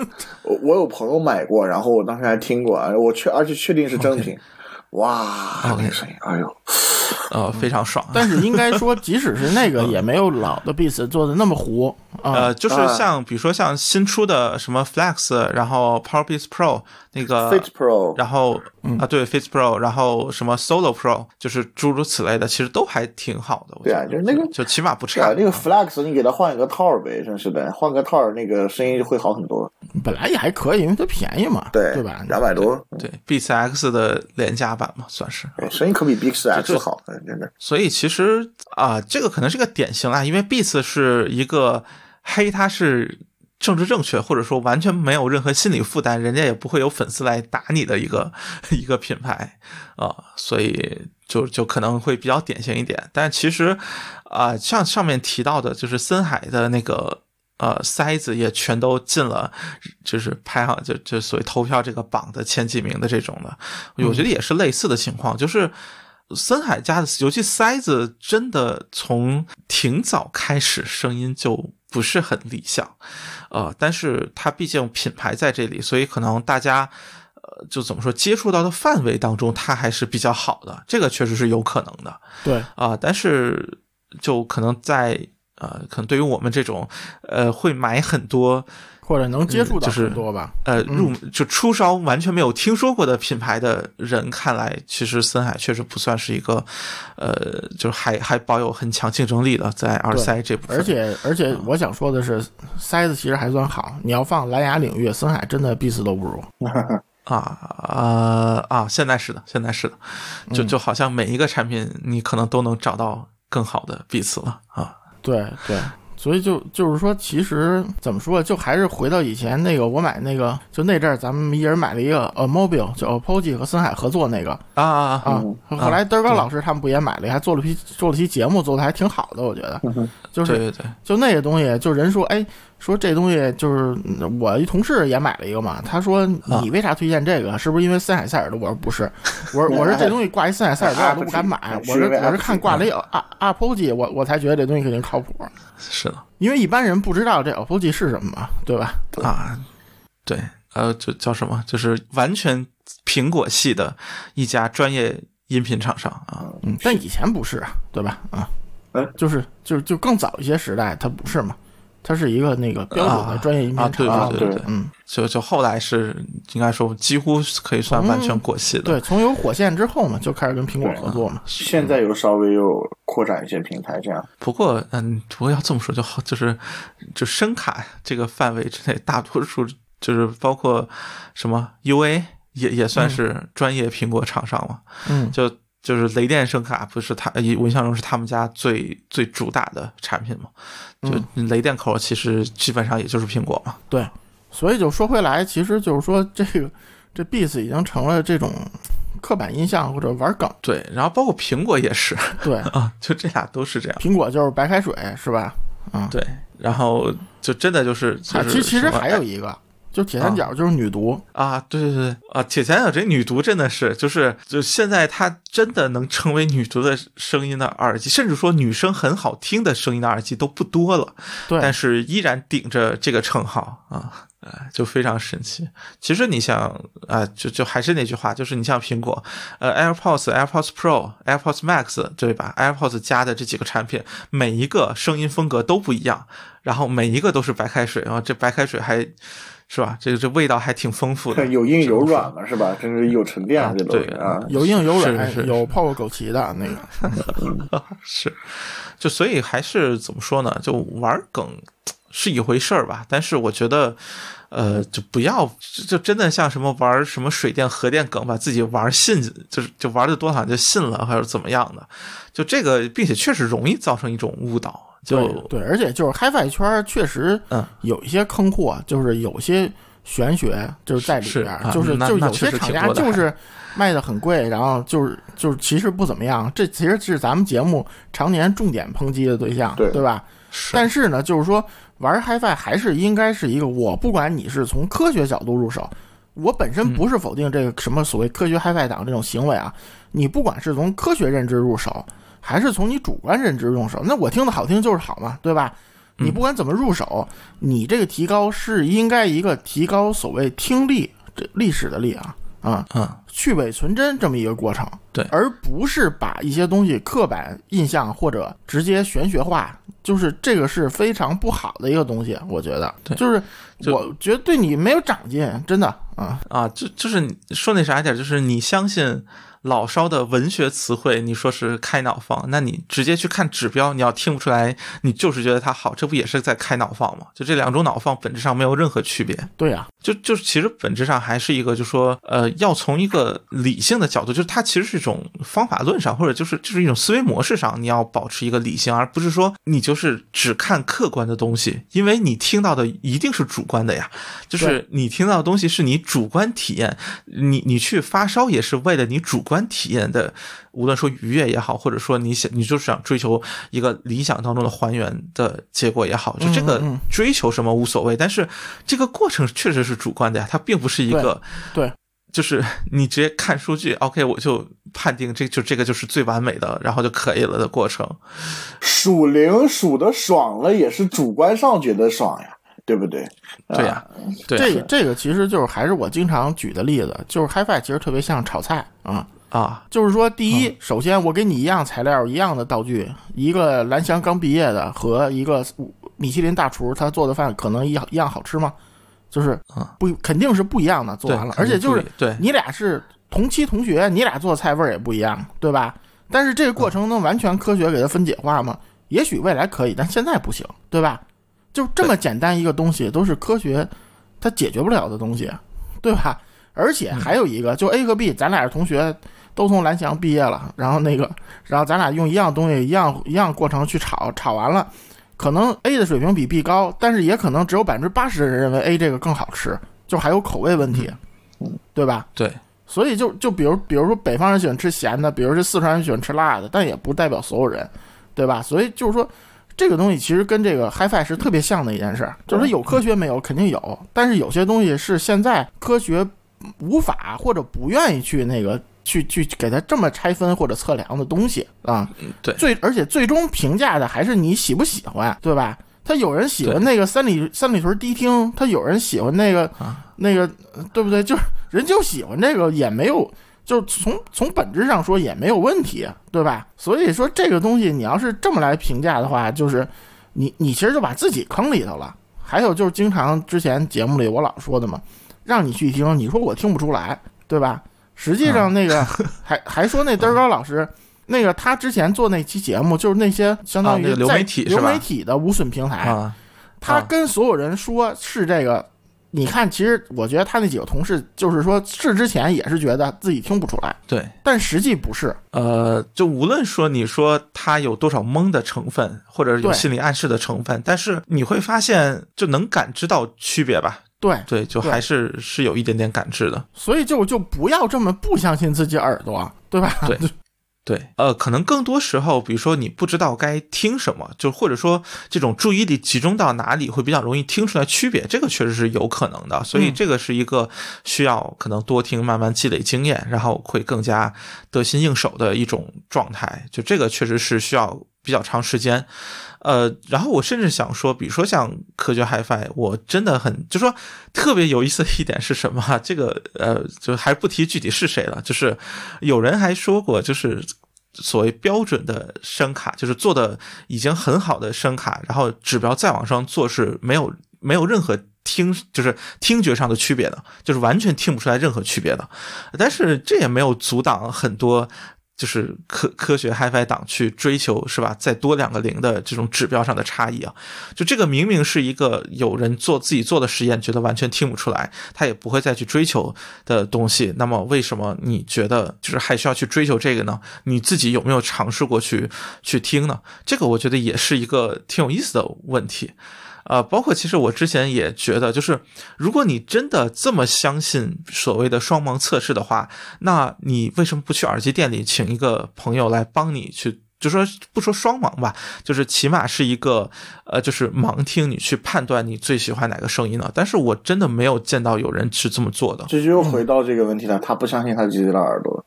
我我有朋友买过，然后我当时还听过，我确而且确定是正品，哇，那个声音，哎呦，呃，非常爽啊。但是应该说，即使是那个，也没有老的 Beats 做的那么糊啊。呃，就是啊像比如说像新出的什么 Flex，然后 PowerBeats Pro 那个 Fit Pro，然后啊对 Fit Pro，然后什么 Solo Pro，就是诸如此类的，其实都还挺好的。我对啊觉得就那个就起码不差。对啊，那个 Flex 你给它换一个套儿呗，真是的，换个套儿那个声音就会好很多，本来也还可以，因为它便宜嘛，对对吧？两百多，对 Beats X 的廉价版嘛，算是。对声音可比 Big 就 X 好，嗯真的。所以其实啊、这个可能是个典型啦，因为 Beats 是一个黑它是政治正确，或者说完全没有任何心理负担，人家也不会有粉丝来打你的一个 一个品牌啊、所以就就可能会比较典型一点。但其实啊、像上面提到的，就是森海的那个。呃，塞子也全都进了，就是排行就就所谓投票这个榜的前几名的这种的，我觉得也是类似的情况，就是森海家的，尤其塞子，真的从挺早开始声音就不是很理想，呃，但是它毕竟品牌在这里，所以可能大家。呃，就怎么说，接触到的范围当中，它还是比较好的，这个确实是有可能的对，啊、但是就可能在呃，可能对于我们这种呃会买很多或者能接触到嗯就是很多吧。呃，入就初烧完全没有听说过的品牌的人看来，其实森海确实不算是一个，呃，就是还还保有很强竞争力的在耳塞这部分。而且而且，我想说的是，塞子其实还算好。你要放蓝牙领域，森海真的 Beats 都不如。啊呃啊，现在是的，现在是的，就就好像每一个产品你可能都能找到更好的彼此了啊。对对，所以就就是说，其实怎么说，就还是回到以前那个，我买那个，就那阵儿咱们一人买了一个 Amobile，就 OPPO 和森海合作那个。啊啊啊。后来德高老师他们不也买了，还做了批做了期节目，做的还挺好的，我觉得。就是对对对，就那个东西，就人说，哎，说这东西就是嗯我一同事也买了一个嘛，他说啊你为啥推荐这个？是不是因为森海塞尔的？我说不是，我说我说这东西挂一森海塞尔标我都不敢买，我是我是看挂了一 A A P O G，我我才觉得这东西肯定靠谱，是的因为一般人不知道这 P O G 是什么嘛，对吧？啊，对，呃，就叫什么？就是完全苹果系的一家专业音频厂商啊。嗯，但以前不是啊，对吧？啊嗯，就是就是就更早一些时代，它不是嘛，它是一个那个标准的专业音频厂商，对对。对，嗯，就就后来是应该说几乎可以算完全过气的。对，从有火线之后嘛，就开始跟苹果合作嘛，现在又稍微又扩展一些平台，这样。不过嗯，不过要这么说就好，就是就声卡这个范围之内，大多数就是包括什么 UA 也也算是专业苹果厂商嘛，嗯，就。就是雷电声卡不是他，我印象中是他们家最最主打的产品嘛。就雷电口其实基本上也就是苹果嘛。对，所以就说回来，其实就是说这个这 Beats 已经成了这种刻板印象或者玩梗，对，然后包括苹果也是对，啊，就这俩都是这样。苹果就是白开水是吧？啊，对，然后就真的就是啊，就是其其实什么还有一个，就铁三角就是女毒，啊，对对对啊，铁三角这女毒真的是，就是就现在她真的能成为女毒的声音的耳机，甚至说女生很好听的声音的耳机都不多了，对，但是依然顶着这个称号啊，呃，就非常神奇。其实你像啊、就就还是那句话，就是你像苹果，呃，AirPods、AirPods Pro、AirPods Max，对吧？AirPods 加的这几个产品，每一个声音风格都不一样，然后每一个都是白开水啊，这白开水还。是吧？这个这味道还挺丰富的，有硬有软嘛，是吧？真是有沉淀啊这东西对啊。有硬有软，是是有泡过枸杞的那个，是，就所以还是怎么说呢？就玩梗是一回事儿吧，但是我觉得，呃，就不要就真的像什么玩什么水电核电梗，把自己玩信，就是就玩的多好就信了，还是怎么样的？就这个，并且确实容易造成一种误导。就对，而且就是 HiFi 圈确实嗯有一些坑货，就是有些玄学就是在里边，是就是就有些厂家就是卖的很贵，然后就是就是其实不怎么样。这其实是咱们节目常年重点抨击的对象，对吧？是但是呢，就是说玩 HiFi 还是应该是一个，我不管你是从科学角度入手，我本身不是否定这个什么所谓科学 HiFi 党这种行为啊，你不管是从科学认知入手，还是从你主观认知入手，那我听的好听就是好嘛，对吧？你不管怎么入手，你这个提高是应该一个提高所谓听力这历史的力啊啊，嗯。去伪存真这么一个过程，对。而不是把一些东西刻板印象或者直接玄学化，就是这个是非常不好的一个东西，我觉得，对。就是我觉得对你没有长进，真的啊，啊，就就是你说那啥一点，就是你相信老烧的文学词汇，你说是开脑放，那你直接去看指标，你要听不出来，你就是觉得它好，这不也是在开脑放吗？就这两种脑放本质上没有任何区别。对啊、就就是其实本质上还是一个，就说呃，要从一个理性的角度，就是它其实是一种方法论上，或者就是就是一种思维模式上，你要保持一个理性，而不是说你就是只看客观的东西，因为你听到的一定是主观的呀，就是你听到的东西是你主观体验，你你去发烧也是为了你主观体验的，无论说愉悦也好，或者说你想你就是想追求一个理想当中的还原的结果也好，就这个追求什么无所谓，但是这个过程确实是主观的呀，它并不是一个对，就是你直接看数据，OK，我就判定这就这个就是最完美的，然后就可以了的过程。数零数的爽了，也是主观上觉得爽呀，对不对？对呀、对这个这个其实就是还是我经常举的例子，就是 HiFi 其实特别像炒菜啊。啊，就是说，第一，首先我给你一样材料、一样的道具，一个蓝翔刚毕业的和一个米其林大厨，他做的饭可能一样一样好吃吗？就是啊不肯定是不一样的，做完了，，而且就是对你俩是同期同学，你俩做的菜味儿也不一样，对吧？但是这个过程能完全科学给它分解化吗？也许未来可以，但现在不行，对吧？就这么简单一个东西，都是科学它解决不了的东西，对吧？而且还有一个，就 A 和 B，咱俩是同学，都从蓝翔毕业了，然后那个，然后咱俩用一样东西，一样一样过程去炒，炒完了，可能 A 的水平比 B 高，但是也可能只有百分之八十的人认为 A 这个更好吃，就还有口味问题，对吧？对所以就就比如比如说北方人喜欢吃咸的，比如说四川人喜欢吃辣的，但也不代表所有人，对吧？所以就是说，这个东西其实跟这个 HiFi 是特别像的一件事儿，就是有科学没有肯定有，但是有些东西是现在科学无法或者不愿意去那个去去给它这么拆分或者测量的东西啊。对最而且最终评价的还是你喜不喜欢，对吧？他有人喜欢那个三里三里屯迪厅，他有人喜欢那个、啊那个，呃对不对？就是人就喜欢这个，也没有，就是从从本质上说也没有问题，对吧？所以说这个东西你要是这么来评价的话，就是你你其实就把自己坑里头了。还有就是经常之前节目里我老说的嘛，让你去听，你说我听不出来，对吧？实际上那个、还还说那嘚儿高老师。那个他之前做那期节目，就是那些相当于流在媒体流媒体的无损平台，啊，他跟所有人说是这个，你看，其实我觉得他那几个同事就是说是之前也是觉得自己听不出来，对。但实际不是。呃，就无论说你说他有多少蒙的成分，或者有心理暗示的成分，但是你会发现就能感知到区别吧？对，对，就还是是有一点点感知的。所以就就不要这么不相信自己耳朵，对吧？对 对，呃，可能更多时候，比如说你不知道该听什么，就或者说这种注意力集中到哪里会比较容易听出来区别，这个确实是有可能的。所以嗯这个是一个需要可能多听，慢慢积累经验，然后会更加得心应手的一种状态。就这个确实是需要比较长时间。呃，然后我甚至想说，比如说像科学 HiFi，我真的很就说特别有意思的一点是什么？这个呃，就还不提具体是谁了，就是有人还说过，就是所谓标准的声卡，就是做的已经很好的声卡，然后指标再往上做是没有没有任何听就是听觉上的区别的，就是完全听不出来任何区别的。但是这也没有阻挡很多就是科科学 HiFi 党去追求是吧？再多两个零的这种指标上的差异啊，就这个明明是一个有人做自己做的实验，觉得完全听不出来，他也不会再去追求的东西。那么为什么你觉得就是还需要去追求这个呢？你自己有没有尝试过去去听呢？这个我觉得也是一个挺有意思的问题。呃，包括其实我之前也觉得，就是如果你真的这么相信所谓的双盲测试的话，那你为什么不去耳机店里请一个朋友来帮你去？就说不说双盲吧，就是起码是一个呃，就是盲听，你去判断你最喜欢哪个声音呢？但是我真的没有见到有人是这么做的。这就又回到这个问题了，他不相信他自己的耳朵。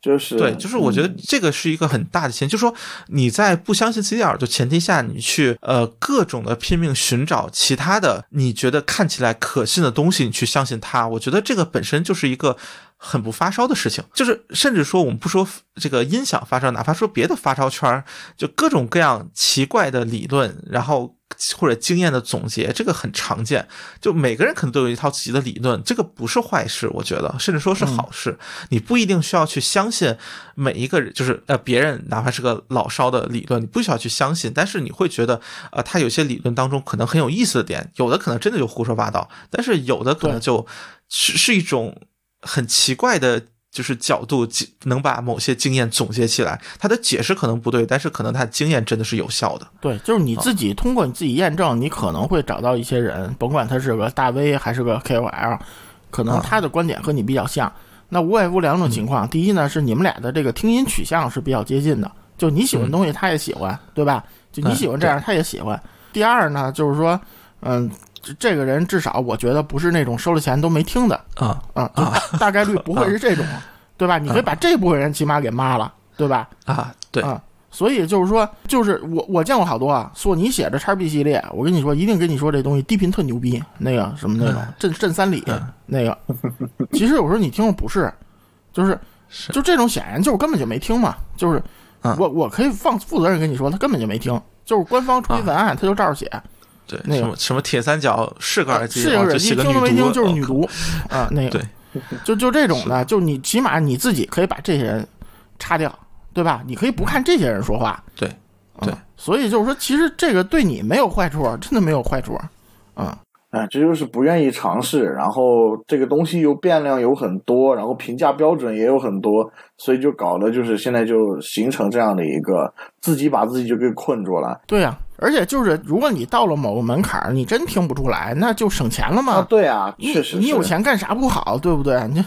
就是对，就是我觉得这个是一个很大的前提，就是说你在不相信自己的耳朵前提下，你去呃各种的拼命寻找其他的你觉得看起来可信的东西，你去相信它，我觉得这个本身就是一个很不发烧的事情。就是甚至说我们不说这个音响发烧，哪怕说别的发烧圈，就各种各样奇怪的理论，然后。或者经验的总结，这个很常见。就每个人可能都有一套自己的理论，这个不是坏事，我觉得，甚至说是好事。你不一定需要去相信每一个人，就是呃别人哪怕是个老烧的理论，你不需要去相信。但是你会觉得，呃，他有些理论当中可能很有意思的点，有的可能真的就胡说八道，但是有的可能就是是一种很奇怪的。就是角度能把某些经验总结起来，他的解释可能不对，但是可能他的经验真的是有效的。对，就是你自己通过你自己验证，你可能会找到一些人，甭管他是个大 V 还是个 KOL，可能他的观点和你比较像。那无外乎两种情况：第一呢，是你们俩的这个听音取向是比较接近的，就你喜欢东西他也喜欢，对吧？就你喜欢这样他也喜欢。第二呢，就是说，嗯。这个人至少我觉得不是那种收了钱都没听的啊啊啊，大概率不会是这种，对吧？你可以把这部分人起码给骂了，对吧？啊，对啊，所以就是说，就是我我见过好多啊，索尼写的叉 B 系列，我跟你说，一定跟你说这东西低频特牛逼，那个什么那种震震三里那个，其实有时候你听着不是，就是就这种显然就是根本就没听嘛，就是我我可以放负责任跟你说，他根本就没听，就是官方出一文案他就照着写。对，那个什么铁三角是个耳机，是个耳机，听都没听就是女毒 啊，那个对，就就这种的，就你起码你自己可以把这些人擦掉，对吧？你可以不看这些人说话，对对，所以就是说，其实这个对你没有坏处，真的没有坏处，啊。哎，这就是不愿意尝试，然后这个东西又变量有很多，然后评价标准也有很多，所以就搞得就是现在就形成这样的一个自己把自己就给困住了。对呀，而且就是如果你到了某个门槛，你真听不出来，那就省钱了嘛。对啊，确实，你有钱干啥不好，对不对？你，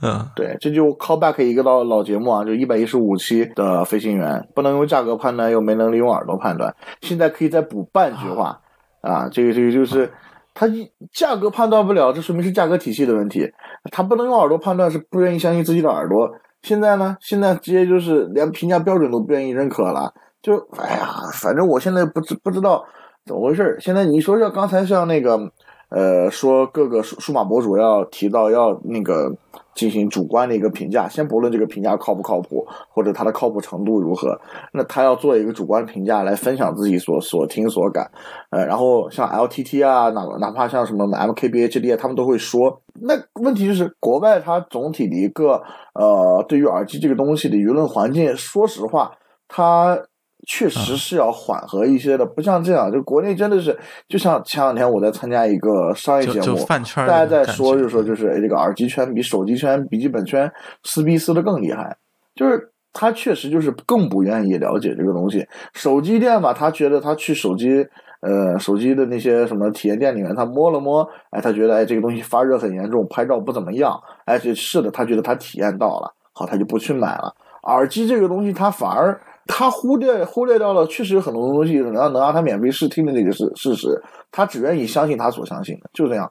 嗯，对，这就 call back 一个老老节目啊，就一百一十五期的飞行员，不能用价格判断，又没能力用耳朵判断，现在可以再补半句话啊，这个这个就是。他价格判断不了，这说明是价格体系的问题。他不能用耳朵判断，是不愿意相信自己的耳朵。现在呢，现在直接就是连评价标准都不愿意认可了。就哎呀，反正我现在不知不知道怎么回事现在你说像刚才像那个。呃，说各个数数码博主要提到要那个进行主观的一个评价，先不论这个评价靠不靠谱，或者它的靠谱程度如何，那他要做一个主观评价来分享自己所所听所感。呃，然后像 LTT 啊，哪哪怕像什么 MKBHD，啊他们都会说。那问题就是国外它总体的一个呃，对于耳机这个东西的舆论环境，说实话，它。确实是要缓和一些的，不像这样，就国内真的是，就像前两天我在参加一个商业节目，大家在说，就是说，就是这个耳机圈比手机圈、笔记本圈撕逼撕的更厉害，就是他确实就是更不愿意了解这个东西。手机店嘛，他觉得他去手机，呃，手机的那些什么体验店里面，他摸了摸，哎，他觉得哎这个东西发热很严重，拍照不怎么样，哎，是的，他觉得他体验到了，好，他就不去买了。耳机这个东西，他反而。他忽略忽略掉了，确实有很多东西能让能让他免费试听的那个事事实，他只愿意相信他所相信的，就这样。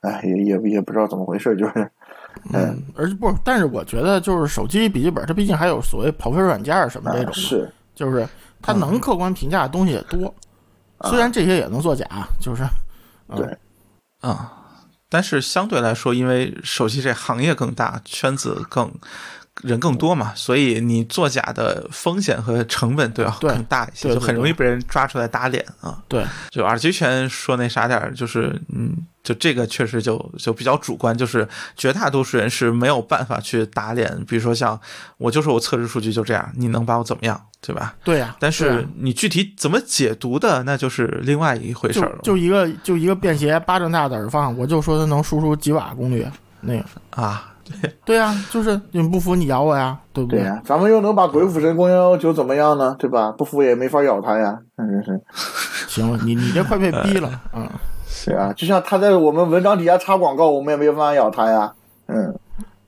哎，也也也不知道怎么回事，就是，嗯，而且不，但是我觉得就是手机笔记本，它毕竟还有所谓跑分软件什么这种，是，就是它能客观评价的东西也多，虽然这些也能作假，就是，对，啊，但是相对来说，因为手机这行业更大，圈子更。人更多嘛，所以你作假的风险和成本都要更大一些，对对就很容易被人抓出来打脸啊。对，就耳机权说那啥点儿，就是嗯，就这个确实就就比较主观，就是绝大多数人是没有办法去打脸。比如说像我就说我测试数据就这样，你能把我怎么样，对吧？对呀、但是你具体怎么解读的，那就是另外一回事儿了。就一个就一个便携巴掌大的耳放，我就说它能输出几瓦功率，那个啊，对呀、就是你不服你咬我呀，对不对呀、咱们又能把鬼斧神工幺幺九怎么样呢？对吧？不服也没法咬他呀。嗯，真是。行了，你你这快被逼了，嗯，是啊，就像他在我们文章底下插广告，我们也没有办法咬他呀。嗯，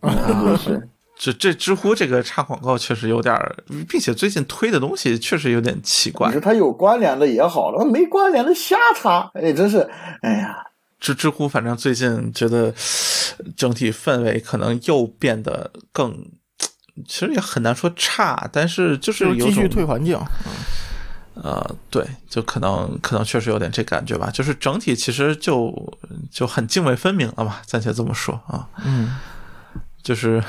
嗯是。这这知乎这个插广告确实有点儿，并且最近推的东西确实有点奇怪你说。他有关联的也好了，没关联的瞎插，哎，真是，哎呀，知知乎反正最近觉得整体氛围可能又变得更，其实也很难说差，但是就是有继续退环境，呃，对，就可能可能确实有点这感觉吧，就是整体其实就就很泾渭分明了吧，暂且这么说啊，嗯，就是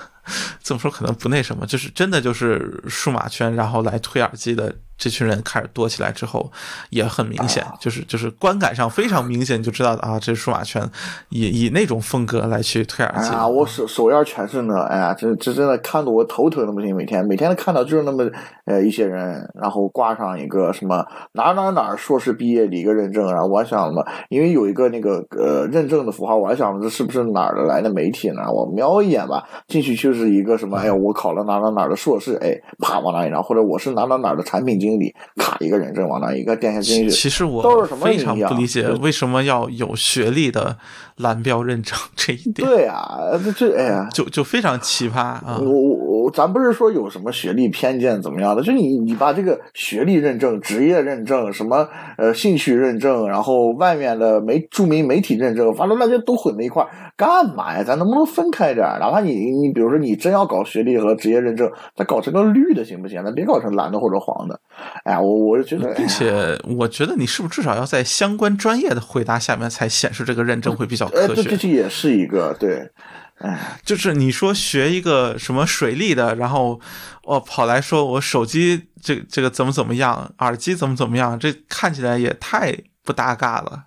这么说可能不那什么，就是真的就是数码圈，然后来推耳机的这群人开始多起来之后，也很明显，就是就是观感上非常明显，就知道啊，这是数码圈以以那种风格来去推耳机。哎呀，我首首页全是呢，哎呀，这这真的看得我头疼的不行，每天每天都看到就是那么呃一些人，然后挂上一个什么哪哪哪硕士毕业的一个认证，然后我还想嘛，因为有一个那个呃认证的符号，我还想这是不是哪儿的来的媒体呢？我瞄一眼吧，进去就是一个什么，哎呀，我考了哪哪哪儿的硕士，哎，啪往那一张，或者我是哪哪哪儿的产品经理，咔一个人证往那一个电线经理，其实我都是什么非常不理解为什么要有学历的蓝标认证 这一点，对呀、这这哎呀。就就非常奇葩啊！我我我，咱不是说有什么学历偏见怎么样的，就你你把这个学历认证、职业认证、什么呃兴趣认证，然后外面的媒著名媒体认证，反正那些都混在一块儿，干嘛呀？咱能不能分开点儿？哪怕你你比如说你真要搞学历和职业认证，咱搞成个绿的行不行？咱别搞成蓝的或者黄的。哎呀，我我就觉得，哎并呀且我觉得你是不是至少要在相关专业的回答下面才显示这个认证会比较呃，科这这？这也是一个对，哎，就是你说学一个什么水利的，然后哦跑来说我手机这这个怎么怎么样，耳机怎么怎么样，这看起来也太不搭嘎了。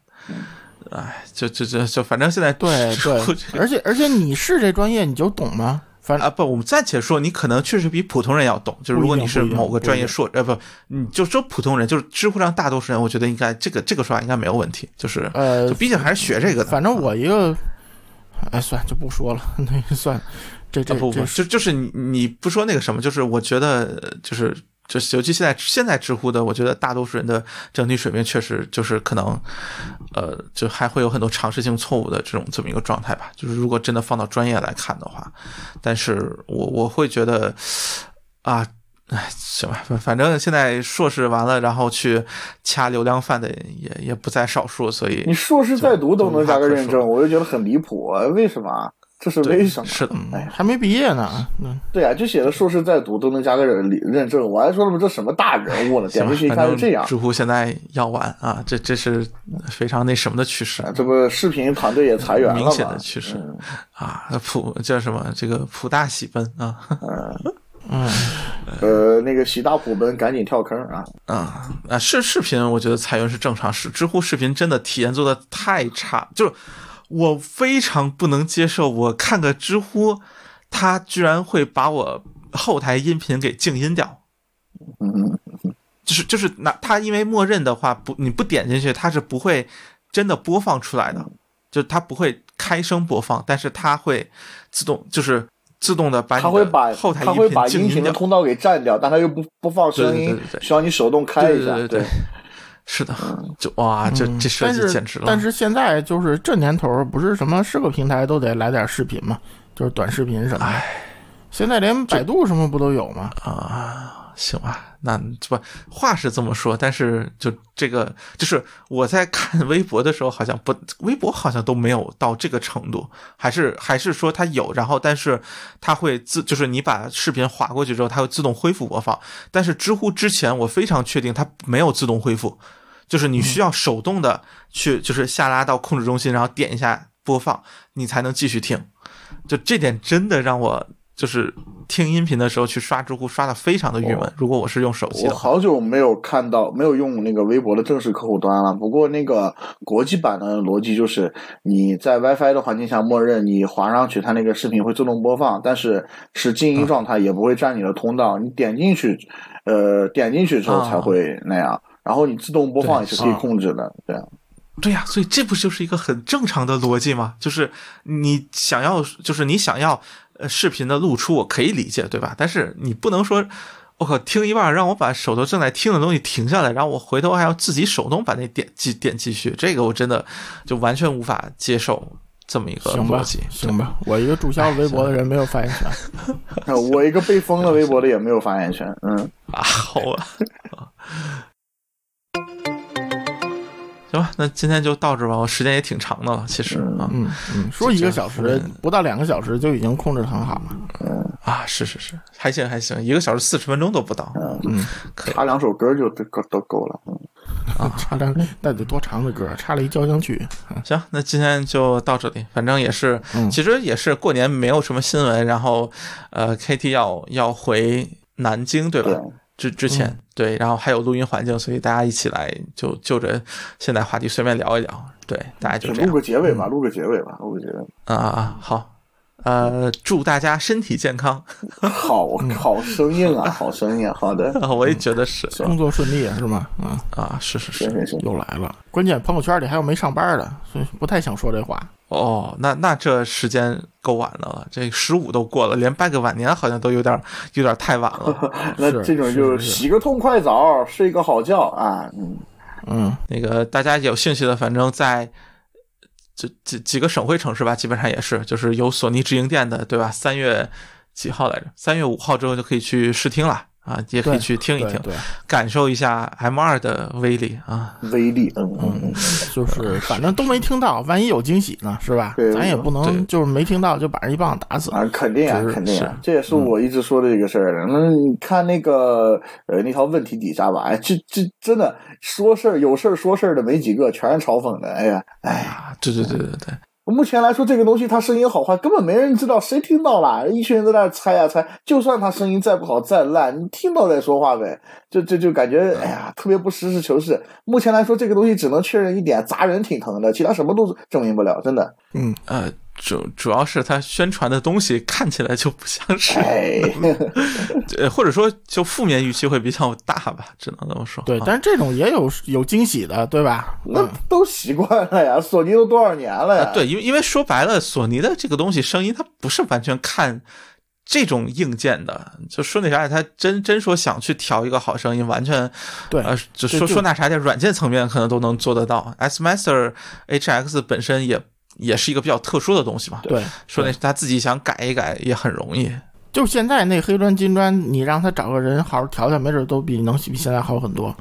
哎，就就就就反正现在对 对，而且而且你是这专业你就懂吗？反正啊，不，我们暂且说，你可能确实比普通人要懂。就是如果你是某个专业硕，呃，不，你就说普通人，就是知乎上大多数人，我觉得应该这个这个说法应该没有问题。就是，呃就毕竟还是学这个的。反正我一个，哎，算就不说了，那就算，这这啊不不，这就就是你你不说那个什么，就是我觉得呃就是就是尤其现在现在知乎的，我觉得大多数人的整体水平确实就是可能，呃，就还会有很多尝试性错误的这种这么一个状态吧。就是如果真的放到专业来看的话，但是我我会觉得啊。哎，行吧，反反正现在硕士完了，然后去掐流量饭的也也不在少数，所以你硕士在读都能加个认证，我就觉得很离谱，为什么？这是为什么？是的，哎，还没毕业呢，嗯，对啊，就写的硕士在读都能加个认认证，我还说了吗？这什么大人物呢？点进去一看是这样知乎现在要完啊，这这是非常那什么的趋势啊，这不视频团队也裁员了吗？明显的趋势嗯啊，普叫什么？这个普大喜奔啊，嗯，呃，那个喜大普奔，赶紧跳坑啊！啊啊！视视频，我觉得裁员是正常事。知乎视频真的体验做的太差，就是我非常不能接受。我看个知乎，它居然会把我后台音频给静音掉。嗯，就是就是那它因为默认的话不你不点进去它是不会真的播放出来的，就它不会开声播放，但是它会自动就是自动的把你他会把后台他会把静音频的通道给占掉，但它又不不放声音需要你手动开一下。对对对，是的，就哇，这这设计简直了。但是现在就是这年头儿，不是什么是个平台都得来点视频嘛，就是短视频什么的。现在连百度什么不都有吗？啊，行吧，那不话是这么说，但是就这个，就是我在看微博的时候，好像不，微博好像都没有到这个程度，还是还是说它有，然后但是它会自，就是你把视频划过去之后，它会自动恢复播放。但是知乎之前我非常确定它没有自动恢复，就是你需要手动的去，就是下拉到控制中心，然后点一下播放，你才能继续听。就这点真的让我就是听音频的时候去刷知乎，刷的非常的郁闷。如果我是用手机我好久没有看到，没有用那个微博的正式客户端了。不过那个国际版的逻辑就是，你在 WiFi 的环境下，默认你滑上去，它那个视频会自动播放，但是是静音状态，也不会占你的通道。你点进去，呃，点进去之后才会那样。然后你自动播放也是可以控制的，对。对呀、所以这不就是一个很正常的逻辑吗？就是你想要，就是你想要呃视频的露出，我可以理解，对吧？但是你不能说，我靠，听一半让我把手头正在听的东西停下来，然后我回头还要自己手动把那点继点继续，这个我真的就完全无法接受这么一个逻辑。，行吧，我一个注销微博的人没有发言权。呃我一个被封了微博的也没有发言权，嗯。啊，好吧。行吧，那今天就到这吧。我时间也挺长的了，其实啊嗯嗯，说一个小时嗯不到两个小时就已经控制得很好了。啊，是是是，还行还行，一个小时四十分钟都不到，嗯，可以插两首歌就都够都够了，嗯。插两那得多长的歌？插了一交响曲。行，那今天就到这里。反正也是，嗯其实也是过年没有什么新闻，然后呃，KT 要要回南京，对吧？对之之前、对，然后还有录音环境，所以大家一起来就就着现在话题随便聊一聊，对，大家就这样录个结尾吧，录个结尾吧，录个结尾。啊啊啊！好，呃，祝大家身体健康。好好生硬啊，好生硬。好的，啊，我也觉得是工作顺利是吗？嗯，啊，是是是。又来了。关键朋友圈里还有没上班的，所以不太想说这话。哦，那那这时间够晚的了，这十五都过了，连拜个晚年好像都有点有点太晚了。那这种就是洗个痛快澡，睡个好觉啊。嗯，嗯，那个大家有兴趣的，反正在这几几个省会城市吧，基本上也是，就是有索尼直营店的，对吧？三月几号来着？三月五号之后就可以去试听了啊，也可以去听一听，对，对感受一下 M 二的威力啊。威力，嗯嗯嗯，就是反正都没听到，万一有惊喜呢，是吧对？咱也不能就是没听到就把人一棒子打死。啊，肯定啊是，肯定啊，这也是我一直说的这个事儿。那你看那个呃那条问题底下吧，哎，这这真的说事儿有事儿说事儿的没几个，全是嘲讽的。哎呀，哎对对对对对，目前来说，这个东西它声音好坏根本没人知道，谁听到了？一群人在那猜呀猜，就算它声音再不好再烂，你听到再说话呗。就就就感觉，哎呀，特别不实事求是。目前来说，这个东西只能确认一点，砸人挺疼的，其他什么都证明不了，真的。嗯，呃，主主要是它宣传的东西看起来就不像是，哎，呃，或者说就负面预期会比较大吧，只能这么说。对，啊但是这种也有有惊喜的，对吧？那嗯，都习惯了呀，索尼都多少年了呀？啊，对，因为因为说白了，索尼的这个东西声音它不是完全看这种硬件的，就说那啥，他真真说想去调一个好声音，完全对呃，就说说那啥点软件层面可能都能做得到。S Master HX 本身也也是一个比较特殊的东西嘛，对，说那他自己想改一改也很容易。就现在那黑砖金砖，你让他找个人好好调调，没准都比能比现在好很多。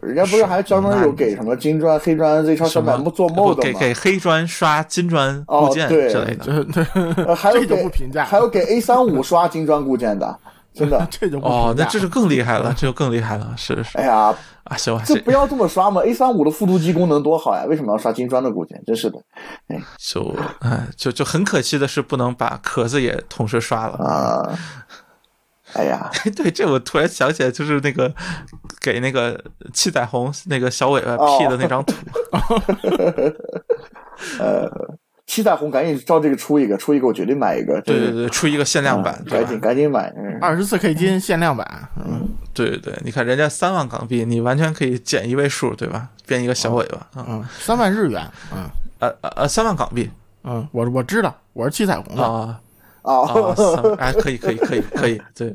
人家不是还专门有给什么金砖、黑砖 Z 超三百做不 mod 吗？给给黑砖刷金砖哦固件之类的。这 这呃还有这就给不评价还有给 A 三五刷金砖固件的，真的。这就不哦，评价那这就更厉害了，这就更厉害了，是是哎呀，啊，行吧，这这不要这么刷嘛！A 三五的复读机功能多好呀，为什么要刷金砖的固件？真是的就哎，就就很可惜的是，不能把壳子也同时刷了。啊！哎呀，对，这我突然想起来，就是那个给那个七彩虹那个小尾巴哦 P 的那张图，七彩虹赶紧照这个出一个，出一个我绝对买一个。对对对，出一个限量版，赶紧赶紧买。嗯。二十四 K 金限量版，嗯。对对对，你看人家三万港币，你完全可以减一位数，对吧？变一个小尾巴嗯，嗯，三万日元，嗯。呃呃呃，三万港币。嗯，我我知道，我是七彩虹的，啊。啊，啊，三哎，可以可以可以可以，对，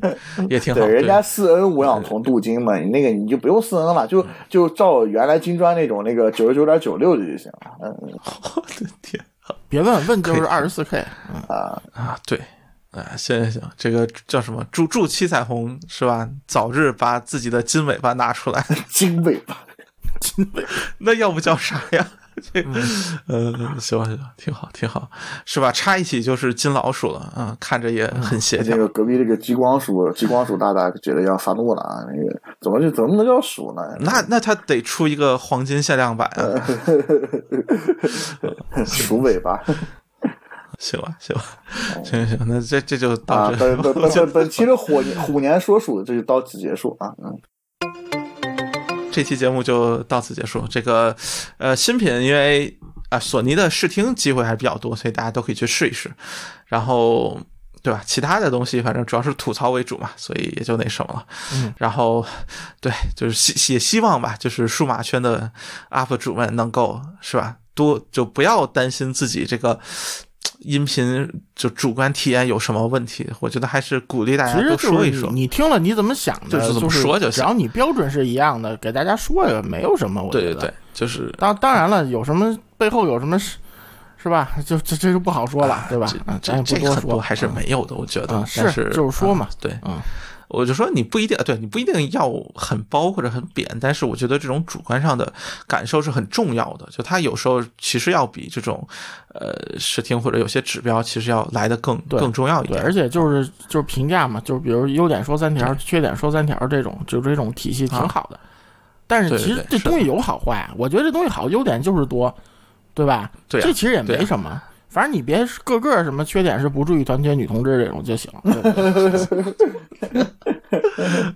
也挺好，对，人家四 N 无氧铜镀金嘛，你那个你就不用四 N 了，就就照原来金砖那种那个九十九点九六的就行了。嗯。我的天别问问就是二十四 K，啊啊，对。啊，行行行，这个叫什么？祝祝七彩虹是吧？早日把自己的金尾巴拿出来。金尾巴，金 尾那要不叫啥呀？这，呃，行吧行吧，挺好挺好，是吧？插一起就是金老鼠了啊，看着也很协调。这个隔壁这个激光鼠，激光鼠大大觉得要发怒了啊！那个怎么就怎么能叫鼠呢？那那他得出一个黄金限量版啊！鼠尾巴，行吧，行吧，行行行，那这这就到啊，这。本本本本期的虎年虎年说鼠这就到此结束啊，嗯。这期节目就到此结束。这个，呃，新品因为啊，索尼的试听机会还是比较多，所以大家都可以去试一试。然后，对吧？其他的东西反正主要是吐槽为主嘛，所以也就那什么了。嗯。然后，对，就是希也希望吧，就是数码圈的 UP 主们能够是吧，多就不要担心自己这个。音频就主观体验有什么问题？我觉得还是鼓励大家多说一说。你听了你怎么想的？就是怎么说就行。只要你标准是一样的，给大家说也没有什么。我觉得对对对，就是当当然了，有什么背后有什么是是吧？就这这就不好说了，对吧？这这不多说还是没有的，我觉得是就是说嘛，对，嗯。我就说你不一定对你不一定要很包或者很扁，但是我觉得这种主观上的感受是很重要的。就它有时候其实要比这种呃视听或者有些指标其实要来的更更重要一点。对，而且就是就是评价嘛，就是比如优点说三条，缺点说三条这种，就这种体系挺好的。但是其实这东西有好坏，我觉得这东西好，优点就是多，对吧？对，这其实也没什么。反正你别个个什么缺点是不注意团结女同志这种就行。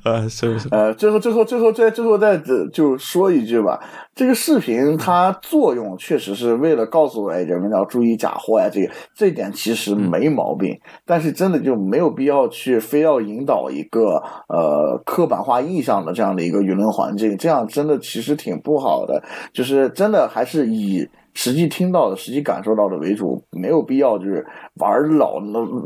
呃，是是。呃，最后最后最后再最后再就说一句吧，这个视频它作用确实是为了告诉哎人们要注意假货呀，这个这点其实没毛病，但是真的就没有必要去非要引导一个呃刻板化印象的这样的一个舆论环境，这样真的其实挺不好的，就是真的还是以。实际听到的、实际感受到的为主，没有必要就是玩老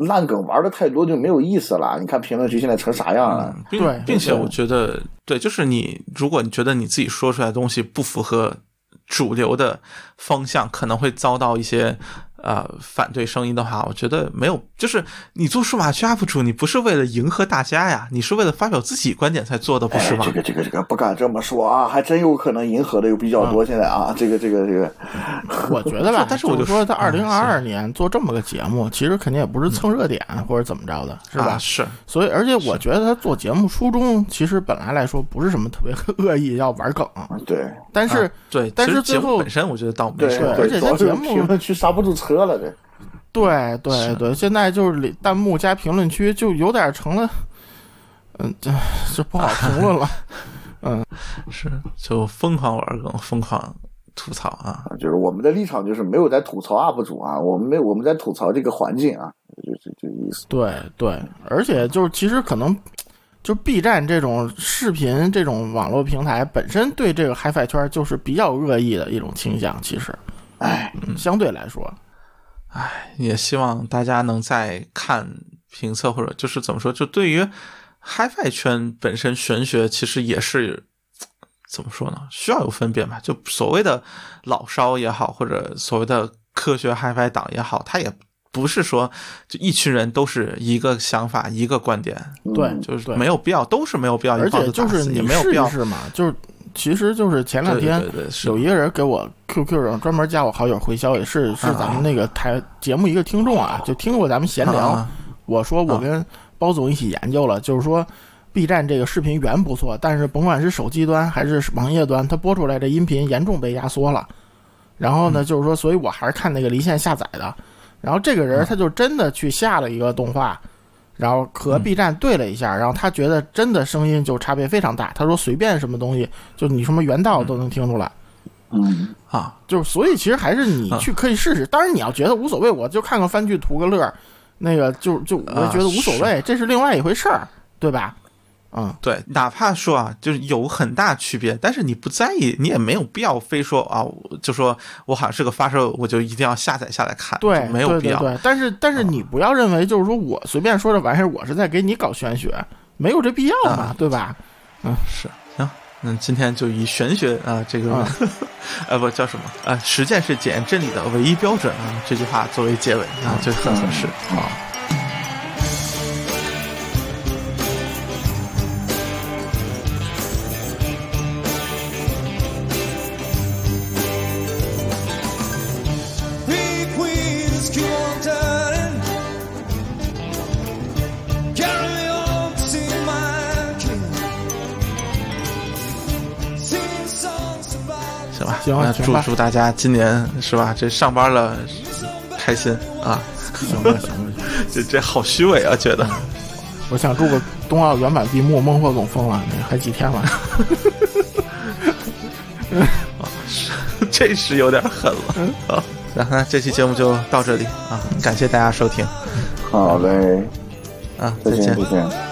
烂梗玩的太多就没有意思了。你看评论区现在成啥样了？对，并且我觉得，对，就是你，如果你觉得你自己说出来的东西不符合主流的方向，可能会遭到一些。呃，反对声音的话，我觉得没有，就是你做数码区 UP 主，你不是为了迎合大家呀，你是为了发表自己观点才做的，不是吗？这个这个这个不敢这么说啊，还真有可能迎合的又比较多。现在啊，这个这个这个，我觉得吧，但是我就说在二零二二年做这么个节目，其实肯定也不是蹭热点或者怎么着的，是吧？是。所以，而且我觉得他做节目初衷其实本来来说不是什么特别恶意要玩梗，对。但是对，但是最后本身我觉得倒没事，而且他节目评论区刹不住车了，这。对对对，现在就是弹幕加评论区就有点成了，嗯，这这不好评论了，嗯，是就疯狂玩梗，疯狂吐槽啊，就是我们的立场就是没有在吐槽 UP 主啊，我们没我们在吐槽这个环境啊，就就这意思。对对，而且就是其实可能就 B 站这种视频这种网络平台本身对这个 HiFi 圈就是比较恶意的一种倾向，其实，哎，相对来说。唉，也希望大家能在看评测或者就是怎么说，就对于 HiFi 圈本身玄学，其实也是怎么说呢？需要有分辨吧。就所谓的老烧也好，或者所谓的科学 HiFi 党也好，它也不是说就一群人都是一个想法、一个观点。对，就是没有必要，都是没有必要。而且就是你没有必要是嘛，就是。其实就是前两天有一个人给我 QQ 上专门加我好友回消息，是是咱们那个台节目一个听众啊，就听过咱们闲聊。我说我跟包总一起研究了，就是说 B 站这个视频源不错，但是甭管是手机端还是网页端，它播出来的音频严重被压缩了。然后呢，就是说，所以我还是看那个离线下载的。然后这个人他就真的去下了一个动画。然后和 B 站对了一下，然后他觉得真的声音就差别非常大。他说随便什么东西，就你什么原道都能听出来。嗯啊，就是所以其实还是你去可以试试。当然你要觉得无所谓，我就看个番剧图个乐，那个就就我觉得无所谓，这是另外一回事儿，对吧？嗯，对，哪怕说啊，就是有很大区别，但是你不在意，你也没有必要非说啊，就说我好像是个发烧，我就一定要下载下来看，对，没有必要。对，但是但是你不要认为就是说我随便说这玩意儿，我是在给你搞玄学，没有这必要嘛，对吧？嗯，是，行，那今天就以玄学啊这个，呃不叫什么啊，实践是检验真理的唯一标准啊这句话作为结尾啊，就很合适啊。行，祝祝大家今年是吧？这上班了开心啊！行吧，行吧。这这好虚伪啊，觉得。我想住个冬奥圆满闭幕，孟获总封了，那还几天了？这是有点狠了啊！那这期节目就到这里啊，感谢大家收听。好嘞，啊，再见再见。